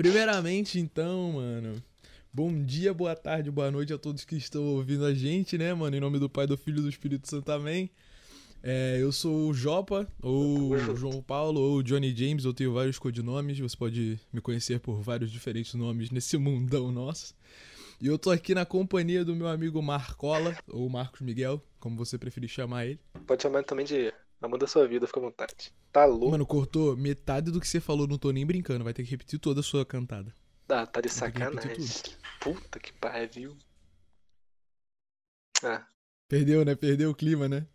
Primeiramente, então, mano. Bom dia, boa tarde, boa noite a todos que estão ouvindo a gente, né, mano? Em nome do Pai, do Filho e do Espírito Santo também. É, eu sou o Jopa, ou o João Paulo, ou Johnny James, eu tenho vários codinomes, você pode me conhecer por vários diferentes nomes nesse mundão nosso. E eu tô aqui na companhia do meu amigo Marcola, ou Marcos Miguel, como você preferir chamar ele. Pode chamar também de Amor da sua vida, fica à vontade. Tá louco? Mano, cortou metade do que você falou, não tô nem brincando, vai ter que repetir toda a sua cantada. Ah, tá de sacanagem. Puta que pariu. Ah. Perdeu, né? Perdeu o clima, né?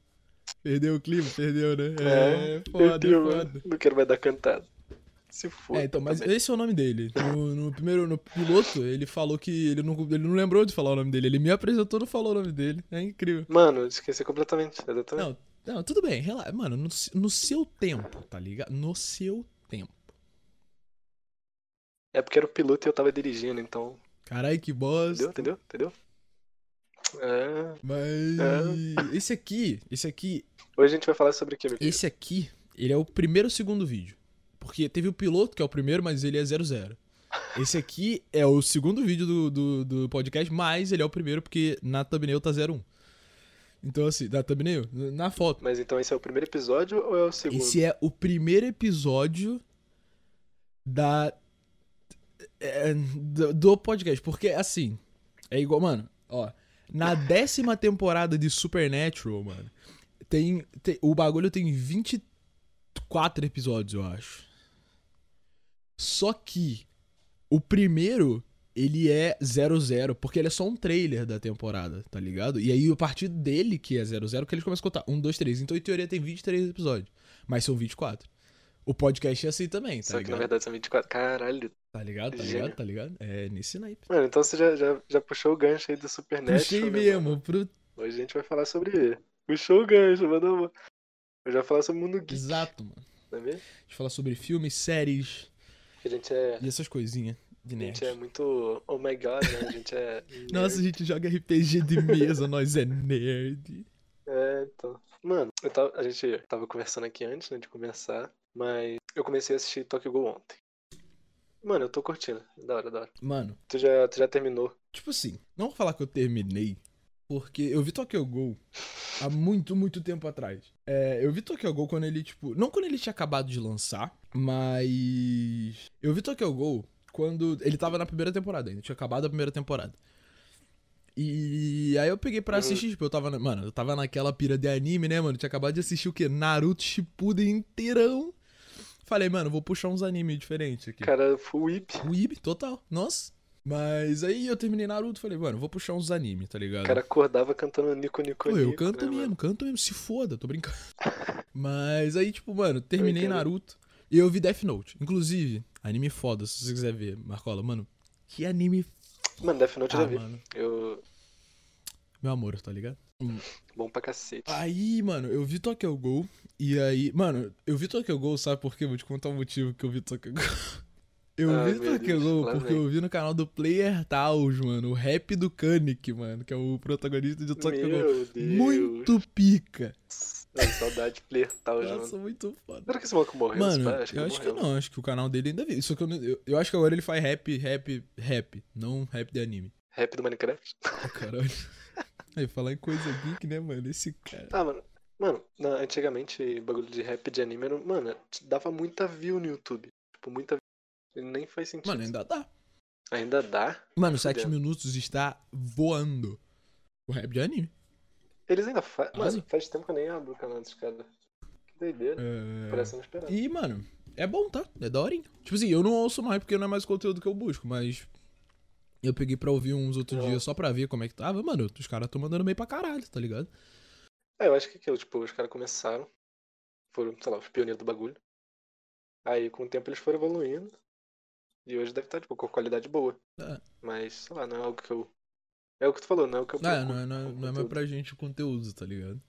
Perdeu o clima, perdeu, né? É, é foda, perdeu, foda. Não quero mais dar cantada. Se for. É, então, mas também. esse é o nome dele. No, no, primeiro, no piloto, ele falou que ele não, ele não lembrou de falar o nome dele. Ele me apresentou e não falou o nome dele. É incrível. Mano, esqueci completamente. Exatamente. Não, não, tudo bem, relaxa. Mano, no, no seu tempo, tá ligado? No seu tempo. É porque era o piloto e eu tava dirigindo, então. Carai, que bosta. Entendeu? Entendeu? Entendeu? É. Mas. É. Esse aqui, esse aqui. Hoje a gente vai falar sobre o que, meu Esse aqui, ele é o primeiro ou segundo vídeo. Porque teve o piloto, que é o primeiro, mas ele é 00. Esse aqui é o segundo vídeo do, do, do, podcast, mas ele é o primeiro porque na thumbnail tá 01. Então, assim, na thumbnail, na foto. Mas então esse é o primeiro episódio ou é o segundo? Esse é o primeiro episódio da. É, do, do podcast. Porque, assim, é igual, mano, ó. Na décima temporada de Supernatural, mano, tem, tem, o bagulho tem 24 episódios, eu acho. Só que o primeiro, ele é 00, porque ele é só um trailer da temporada, tá ligado? E aí, a partir dele, que é 00, que eles começam a contar 1, 2, 3. Então, em teoria, tem 23 episódios. Mas são 24. O podcast é assim também, tá Só ligado? que na verdade são 24. Caralho. Tá ligado? Tá ligado? Tá ligado? É nesse naipe. Mano, então você já, já, já puxou o gancho aí do Supernatural. Puxei né, mesmo. Pro... Hoje a gente vai falar sobre. Puxou o gancho, mandou. Eu já falar sobre o mundo geek. Exato, mano. Tá vendo? A gente falar sobre filmes, séries, a gente é. E essas coisinhas. De nerd. A gente é muito. Oh my god, né? A gente é. Nossa, a gente joga RPG de mesa, nós é nerd. É, então. Mano, tava, a gente tava conversando aqui antes, né, de começar, mas eu comecei a assistir Tokyo Ghoul ontem. Mano, eu tô curtindo. Da hora, da hora. Mano. Tu já, tu já terminou? Tipo assim, não vou falar que eu terminei, porque eu vi Tokyo Ghoul há muito, muito tempo atrás. É, eu vi Tokyo Ghoul quando ele, tipo. Não quando ele tinha acabado de lançar, mas. Eu vi Tokyo Ghoul quando. Ele tava na primeira temporada ainda, tinha acabado a primeira temporada. E aí eu peguei pra assistir, tipo, eu tava. Mano, eu tava naquela pira de anime, né, mano? Tinha acabado de assistir o quê? Naruto Shippuden inteirão. Falei, mano, vou puxar uns animes diferentes aqui. Cara, full whip. Whip, total. Nossa. Mas aí eu terminei Naruto, falei, mano, vou puxar uns animes, tá ligado? O cara acordava cantando Nico Nico Nico. Eu canto né, mesmo, mano? canto mesmo, se foda, tô brincando. Mas aí, tipo, mano, terminei Naruto e eu vi Death Note. Inclusive, anime foda, se você quiser ver, Marcola. Mano, que anime Mano, Death Note ah, eu já vi. Mano. Eu. Meu amor, tá ligado? Bom pra cacete. Aí, mano, eu vi Tokyo Ghoul. E aí, mano, eu vi Tokyo Ghoul, sabe por quê? Vou te contar o motivo que eu vi Tokyo Ghoul. Eu ah, vi Tokyo Ghoul porque eu vi no canal do Player Taos, mano, o rap do Kanik, mano, que é o protagonista de Tokyo Ghoul. Muito pica. Ai, saudade de Player Taos, mano. Nossa, muito foda. Será que esse maluco morreu? Mano, acho eu acho morreu. que não, acho que o canal dele ainda vive. Só que eu, eu, eu, acho que agora ele faz rap, rap, rap, não rap de anime. Rap do Minecraft? Oh, caralho. Aí, falar em coisa geek, né, mano? Esse cara. Ah, mano. Mano, na, antigamente, bagulho de rap de anime era. Mano, dava muita view no YouTube. Tipo, muita view. Nem faz sentido. Mano, ainda dá. Ainda dá? Mano, 7 minutos está voando. O rap de anime. Eles ainda fazem. Mano, faz tempo que eu nem abro o canal dos caras. Que doideira. É... Parece não esperar. E, mano, é bom, tá? É daorinha. Tipo assim, eu não ouço mais porque não é mais conteúdo que eu busco, mas eu peguei pra ouvir uns outros dias só pra ver como é que tava. Mano, os caras tão mandando meio pra caralho, tá ligado? É, eu acho que aquilo, tipo, os caras começaram, foram, sei lá, os pioneiros do bagulho. Aí, com o tempo, eles foram evoluindo. E hoje deve estar, tipo, com qualidade boa. É. Mas, sei lá, não é algo que eu. É o que tu falou, não é o que eu É, não é, não é, não é mais pra gente o conteúdo, tá ligado?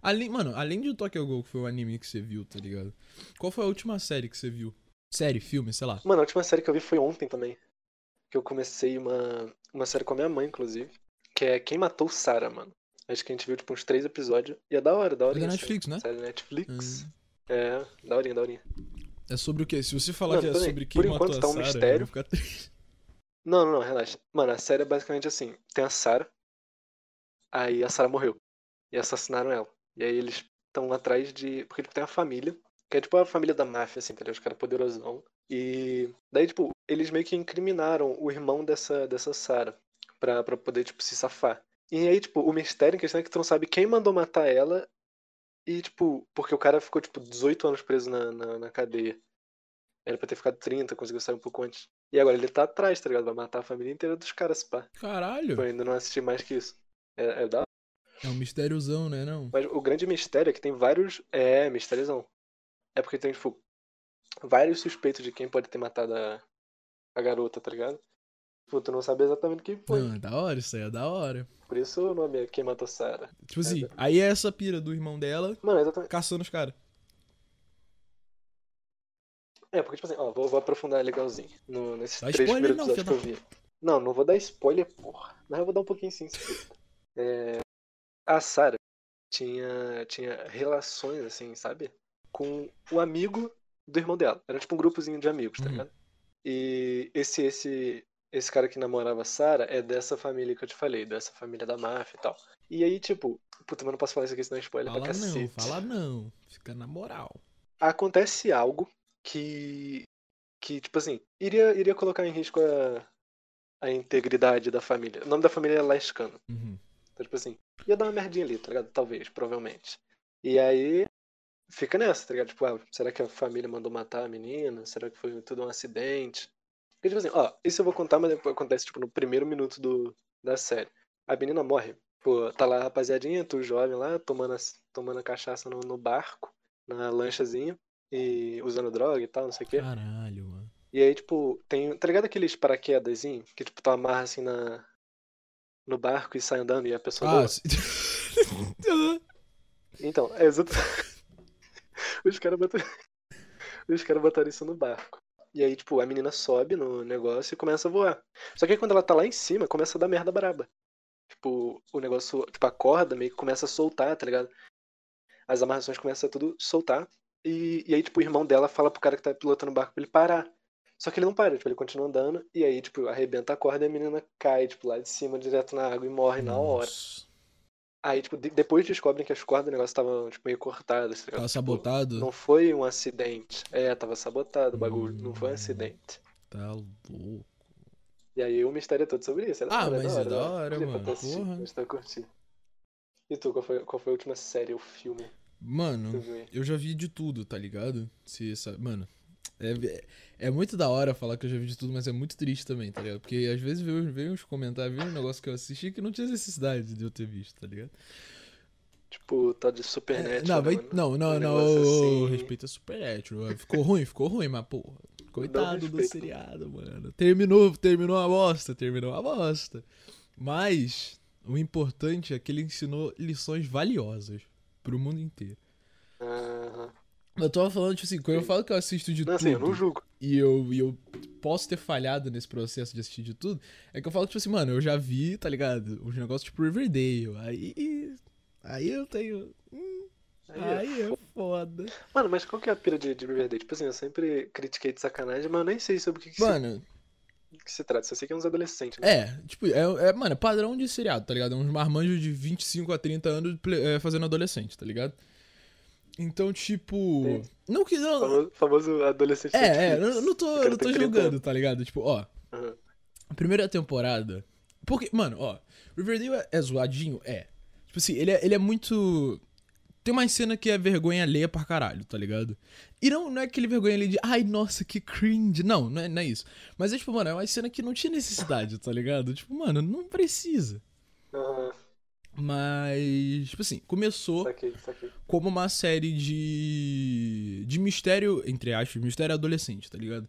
Além, mano, além de Tokyo Ghoul, que foi o anime que você viu, tá ligado? Qual foi a última série que você viu? Série, filme, sei lá. Mano, a última série que eu vi foi ontem também que eu comecei uma, uma série com a minha mãe, inclusive, que é Quem Matou Sarah, mano. Acho que a gente viu, tipo, uns três episódios. E é da hora, da hora. É da Netflix, né? Série Netflix. Hum. É, da horinha, da horinha. É sobre o quê? Se você falar Mano, que é sobre quem por matou enquanto tá um Sarah, eu mistério. vou ficar triste. Não, não, não, relaxa. Mano, a série é basicamente assim: tem a Sarah, aí a Sarah morreu. E assassinaram ela. E aí eles estão atrás de. Porque tipo, tem a família, que é tipo a família da máfia, assim, entendeu? Os caras poderosão. E daí, tipo, eles meio que incriminaram o irmão dessa, dessa Sarah pra, pra poder, tipo, se safar. E aí, tipo, o mistério em questão é que tu não sabe quem mandou matar ela. E, tipo, porque o cara ficou, tipo, 18 anos preso na, na, na cadeia. Era pra ter ficado 30, conseguiu sair um pouco antes. E agora ele tá atrás, tá ligado? Vai matar a família inteira dos caras, pá. Caralho. Eu ainda não assisti mais que isso. É, é da É um mistériozão, né, não? Mas o grande mistério é que tem vários. É, mistériozão. É porque tem, tipo, vários suspeitos de quem pode ter matado a, a garota, tá ligado? Tipo, tu não sabe exatamente quem foi. Não, é da hora, isso aí é da hora. Por isso o nome é Quem Matou Sarah. Tipo assim, aí é essa pira do irmão dela Mano, exatamente. caçando os caras. É, porque, tipo assim, ó, vou, vou aprofundar legalzinho no, nesses Dá três spoiler primeiros não, episódios que eu vi. Não, não vou dar spoiler, porra. Mas eu vou dar um pouquinho sim. É, a Sarah tinha, tinha relações, assim, sabe? Com o amigo do irmão dela. Era tipo um grupozinho de amigos, tá Uhum. ligado? E esse, esse, esse cara que namorava a Sarah é dessa família que eu te falei, dessa família da máfia e tal. E aí, tipo, puta, mas não posso falar isso aqui, senão é spoiler Fala pra não, cacete. fala não. Fica na moral. acontece algo que, que tipo assim, iria, iria colocar em risco a, a integridade da família. O nome da família é Lascano. Uhum. Então, tipo assim, ia dar uma merdinha ali, tá ligado? Talvez, provavelmente. E aí, fica nessa, tá ligado? Tipo, ah, será que a família mandou matar a menina? Será que foi tudo um acidente? Porque, tipo assim, ó, isso eu vou contar, mas depois acontece, tipo, no primeiro minuto do, da série. A menina morre. Pô, tá lá a rapaziadinha, tu jovem lá, tomando, as- tomando a cachaça no, no barco, na lanchazinha, e usando droga e tal, não sei o quê. Caralho, mano. E aí, tipo, tem. Tá ligado aqueles paraquedazinho que, tipo, tu amarra assim na. No barco e sai andando e a pessoa voa? Ah, sim. Então, é exatamente. Os caras botaram. Os caras botaram isso no barco. E aí, tipo, a menina sobe no negócio e começa a voar. Só que aí quando ela tá lá em cima, começa a dar merda braba. Tipo, o negócio, tipo, a corda meio que começa a soltar, tá ligado? As amarrações começam a tudo soltar. E, e aí, tipo, o irmão dela fala pro cara que tá pilotando o barco pra ele parar. Só que ele não para, tipo, ele continua andando. E aí, tipo, arrebenta a corda e a menina cai, tipo, lá de cima, direto na água e morre na hora. Nossa. Aí, tipo, de- depois descobrem que as cordas do negócio estavam, tipo, meio cortadas, tá? Tava Tipo, sabotado? não foi um acidente. É, tava sabotado o bagulho. Não foi um Hum. acidente. Tá louco. E aí o mistério é todo sobre isso. É da Ah, hora, mas é da da hora, Curti pra mano, tu assistir, porra. curtir. E tu, qual foi, qual foi a última série ou filme Mano, eu já vi de tudo, tá ligado? Se mano, é, é muito da hora falar que eu já vi de tudo, mas é muito triste também, tá ligado? Porque às vezes vem, vem uns comentários, vem um negócio que eu assisti que não tinha necessidade de eu ter visto, tá ligado? Tipo, tá de É, Supernatural. não, vai, mano. não, não, Um não, assim. respeita Supernatural. Ficou ruim, ficou ruim, mas porra, coitado do seriado, mano. Terminou, terminou a bosta, terminou a bosta. Mas o importante é que ele ensinou lições valiosas pro mundo inteiro. Aham. Eu tava falando, tipo assim, quando eu falo que eu assisto de Não, tudo assim, eu não julgo. e, eu, e eu posso ter falhado nesse processo de assistir de tudo, é que eu falo, tipo assim, mano, eu já vi, tá ligado? Os negócios tipo Riverdale. Aí. Aí eu tenho. hum, Aí é Aí é foda. Mano, mas qual que é a pira de, de Riverdale? Tipo assim, eu sempre critiquei de sacanagem, mas eu nem sei sobre o que, que, Mano, que se trata. Só sei que é uns adolescentes, né? é, tipo, é, é, mano, é padrão de seriado, tá ligado? É uns marmanjos de 25 a 30 anos é, fazendo adolescente, tá ligado? Então, tipo. Sim. Não que. Não, Famoso, famoso adolescente é, é, eu não tô, não tô tem 30 julgando, tá ligado? Tipo, ó. A primeira temporada. Porque, mano, ó, Riverdale é, é zoadinho? É. Tipo assim, ele é, ele é muito. Tem uma cena que é vergonha alheia pra caralho, tá ligado? E não, não é aquele vergonha ali de, ai, nossa, que cringe. Não, não é, não é isso. Mas é tipo, mano, é uma cena que não tinha necessidade, tá ligado? Tipo, mano, não precisa. Aham, Mas, tipo assim, começou saquei, saquei. como uma série de. de mistério, entre aspas, mistério adolescente, tá ligado?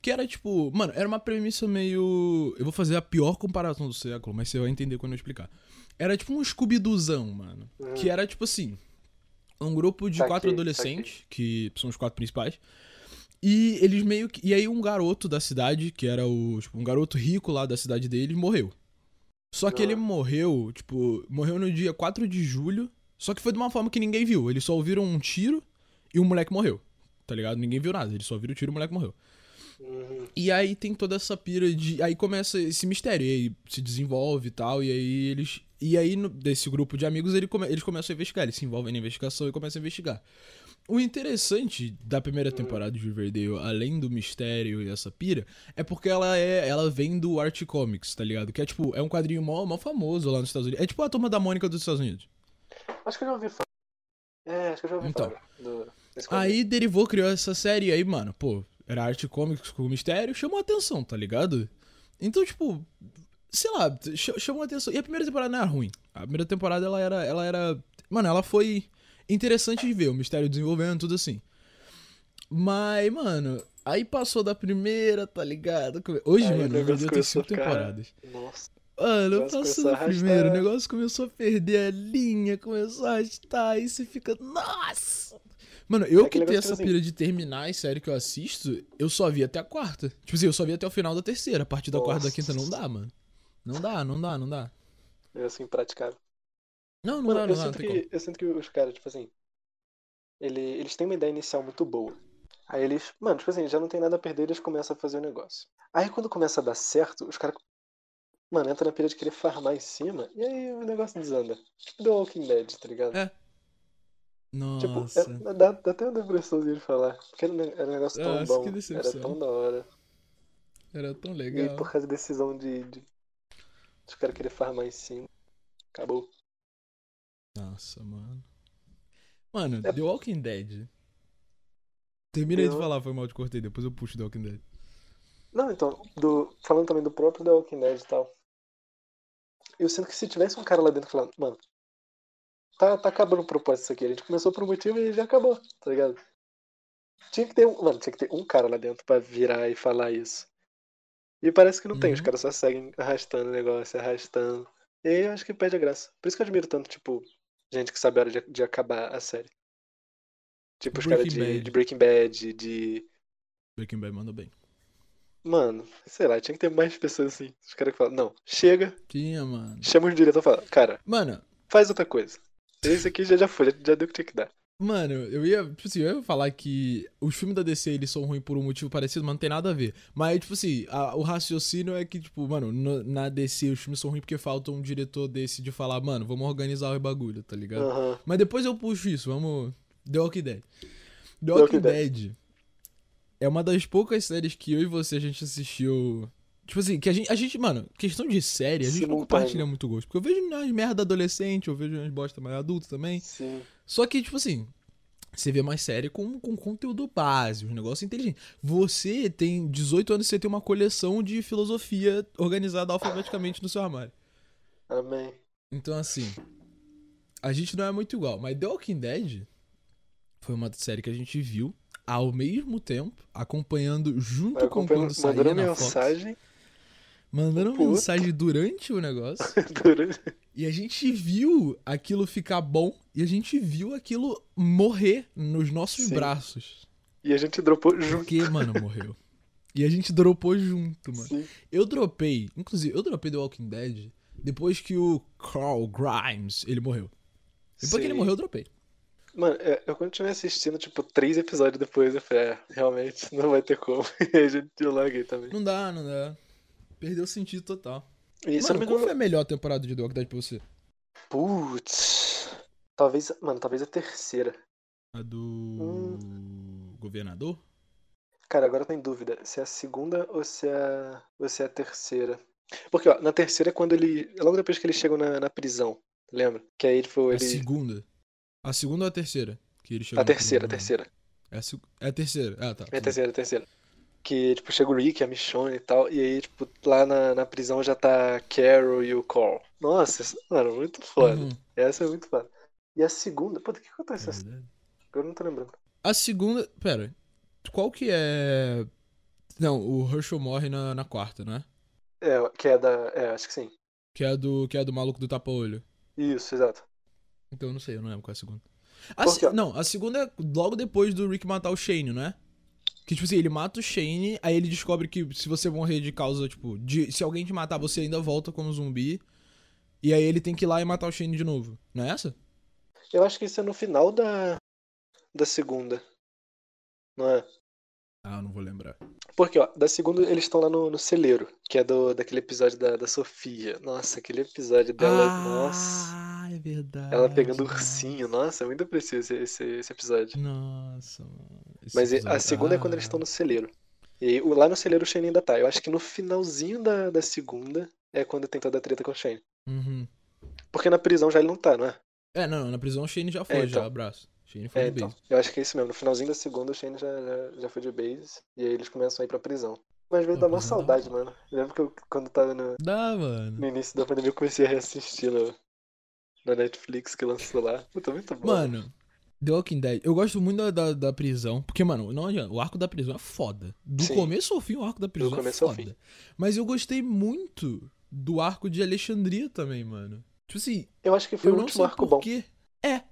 Que era tipo. Mano, era uma premissa meio. Eu vou fazer a pior comparação do século, mas você vai entender quando eu explicar. Era tipo um Scooby-Doozão, mano. Hum. Que era tipo assim. Um grupo de Saquei, quatro adolescentes, que são os quatro principais. E eles meio que. E aí um garoto da cidade, que era o. Tipo, um garoto rico lá da cidade deles, morreu. Só que Ah. ele morreu, tipo, morreu no dia 4 de julho. Só que foi de uma forma que ninguém viu. Eles só ouviram um tiro e o moleque morreu. tá ligado? Ninguém viu nada, ele só viu o tiro e o moleque morreu. Uhum. E aí tem toda essa pira de. Aí começa esse mistério, e aí se desenvolve e tal, e aí eles. E aí, no- desse grupo de amigos, ele come- eles começam a investigar, eles se envolvem na investigação e começam a investigar. O interessante da primeira temporada de Riverdale, além do mistério e essa pira, é porque ela é. Ela vem do Art Comics, tá ligado? Que é tipo, é um quadrinho mó, mó famoso lá nos Estados Unidos. É tipo a turma da Mônica dos Estados Unidos. Acho que eu já ouvi falar. É, acho que eu já ouvi Então. falar do. Aí derivou, criou essa série, e aí, mano, pô, era arte comics com mistério, chamou a atenção, tá ligado? Então, tipo, sei lá, ch- chamou a atenção. E a primeira temporada não era ruim. A primeira temporada ela era. Ela era. Mano, ela foi interessante de ver, o mistério desenvolvendo, tudo assim. Mas, mano, aí passou da primeira, tá ligado? Hoje, Aí mano, o negócio Riverdale tem cinco temporadas. Nossa. Mano, passou começou do a arrastar. primeiro, o negócio começou a perder a linha, começou a arrastar, aí você fica, nossa! Mano, eu É que tenho essa tipo pira de terminar as séries que eu assisto, eu só vi até a quarta. Tipo assim, eu só vi até o final da terceira, a partir da quarta da Nossa. quinta não dá, mano. Não dá, não dá, não dá. É assim, praticável. Não, não Mano, dá, eu, não dá, não sinto que, eu sinto que os caras, tipo assim. Ele, eles têm uma ideia inicial muito boa. Aí eles, mano, tipo assim, já não tem nada a perder, eles começam a fazer o negócio. Aí quando começa a dar certo, os caras. Mano, entra na pira de querer farmar em cima, e aí o negócio desanda. Tipo The Walking Dead, tá ligado? É. Tipo, Nossa. é- dá, dá até uma depressãozinha de falar. Porque era, um era um negócio tão Nossa, bom. Era tão da hora. Era tão E legal. aí, por causa da decisão de. de... Os caras querer farmar em cima. Acabou. Nossa, mano. Mano, É- The Walking Dead. Termina de falar, foi mal de cortei, depois eu puxo The Walking Dead. Não, então, do, falando também do próprio The Walking Dead e tal. Eu sinto que se tivesse um cara lá dentro falando, mano, tá, tá acabando o propósito disso aqui. A gente começou por um motivo e já acabou, tá ligado? Tinha que ter um. Mano, tinha que ter um cara lá dentro pra virar e falar isso. E parece que não tem, os Uhum. caras só seguem arrastando o negócio, arrastando. E aí eu acho que perde a graça. Por isso que eu admiro tanto, tipo, gente que sabe a hora de, de acabar a série. Tipo, os caras de, de Breaking Bad, de. Breaking Bad mandou bem. Mano, sei lá, tinha que ter mais pessoas assim. Os caras que falam, não, chega, Tinha, mano. chama o diretor e fala, cara, Mano, faz outra coisa. Esse aqui já, já foi, já, já deu o que tinha que dar. Mano, eu ia, tipo assim, eu ia falar que os filmes da DC, eles são ruins por um motivo parecido, mas não tem nada a ver. Mas, tipo assim, a- o raciocínio é que, tipo, mano, no- na DC os filmes são ruins porque falta um diretor desse de falar, mano, vamos organizar o bagulho, tá ligado? Aham. Mas depois eu puxo isso, vamos... The Walking Dead. The Walking Walking Dead é uma das poucas séries que eu e você a gente assistiu... Tipo assim, que a gente, a gente, mano, questão de série, a gente não compartilha muito gosto. Porque eu vejo umas merda adolescente, eu vejo umas bosta mais adulto também. Sim. Só que, tipo assim, você vê mais série com, com conteúdo base, um negócio inteligente. Você tem 18 anos e você tem uma coleção de filosofia organizada alfabeticamente no seu armário. Amém. Então, assim, a gente não é muito igual. Mas The Walking Dead foi uma série que a gente viu ao mesmo tempo, acompanhando junto com quando saía mandando na Fox. mensagem Mandando Puta. mensagem durante o negócio. durante. E a gente viu aquilo ficar bom e a gente viu aquilo morrer nos nossos Sim. braços. E a gente dropou junto. Porque, mano, morreu. E a gente dropou junto, mano. Sim. Eu dropei, inclusive, eu dropei The Walking Dead depois que o Carl Grimes, ele morreu. Depois que ele Sim. morreu, eu dropei. Mano, é, eu continuei assistindo, tipo, três episódios depois. Eu falei, é, realmente, não vai ter como. E a gente eu larguei também. Não dá, não dá. Perdeu o sentido total. E mano, qual foi a melhor temporada de The Walking Dead pra você? Putz. Talvez. Mano, talvez a terceira. A do Hum. governador? Cara, agora eu tô em dúvida se é a segunda ou se é a, ou se é a terceira. Porque, ó, na terceira é quando ele. Logo depois que eles chegam na, na prisão, lembra? Que aí, tipo, A ele. segunda. A segunda ou a terceira? Que ele chegou A terceira, a terceira. É a, seg- é a terceira. Ah, tá. É a terceira, a terceira. Que, tipo, chega o Rick, a Michonne e tal, e aí, tipo, lá na, na prisão já tá a Carol e o Carl. Nossa, isso- mano, muito foda. Uhum, Essa é muito foda. E a segunda, puta, o que é acontece nessa? verdade. Agora eu não tô lembrando. A segunda. Pera. Qual que é. Não, o Herschel morre na, na quarta, né? É, que é da. É, acho que sim. Que é a do, que é do maluco do tapa-olho. Isso, exato. Então eu não sei, eu não lembro qual é a segunda. A se- ó. Não, a segunda é logo depois do Rick matar o Shane, não é? Que tipo assim, ele mata o Shane, aí ele descobre que se você morrer de causa, tipo, de, se alguém te matar, você ainda volta como zumbi. E aí ele tem que ir lá e matar o Shane de novo. Não é essa? Eu acho que isso é no final da. Da segunda. não é? Ah, eu não vou lembrar. Porque, ó, da segunda eles estão lá no, no celeiro, que é do, daquele episódio da, da Sofia. Nossa, aquele episódio dela, nossa. Ah, é verdade. Ela pegando o nossa. ursinho, nossa, é muito preciso esse, esse, episódio. Nossa, mano. Esse Mas e- a episódio- segunda é quando eles Ah, estão no celeiro. E lá no celeiro o Shane ainda tá. Eu acho que no finalzinho da, da segunda é quando tem toda a treta com o Shane. uhum. Porque na prisão já ele não tá, não é? É, não, na prisão o Shane já foi, É, então. já, abraço. Shane foi É, de então. base. Eu acho que é isso mesmo. No finalzinho da segunda o Shane já, já, já foi de base. E aí eles começam a ir pra prisão. Mas veio dar uma dá saudade, mano. Eu lembro que eu, quando tava no, Dá, mano. no início da pandemia eu comecei a reassistir no, na Netflix que lançou lá. Puta, muito bom. Mano, The Walking Dead, eu gosto muito da, da, da prisão, porque, mano, não adianta, o arco da prisão é foda. Do Sim. começo ao fim, o arco da prisão é foda. Mas eu gostei muito do arco de Alexandria também, mano. Tipo assim, Eu acho que foi o último sei arco bom. porquê. É,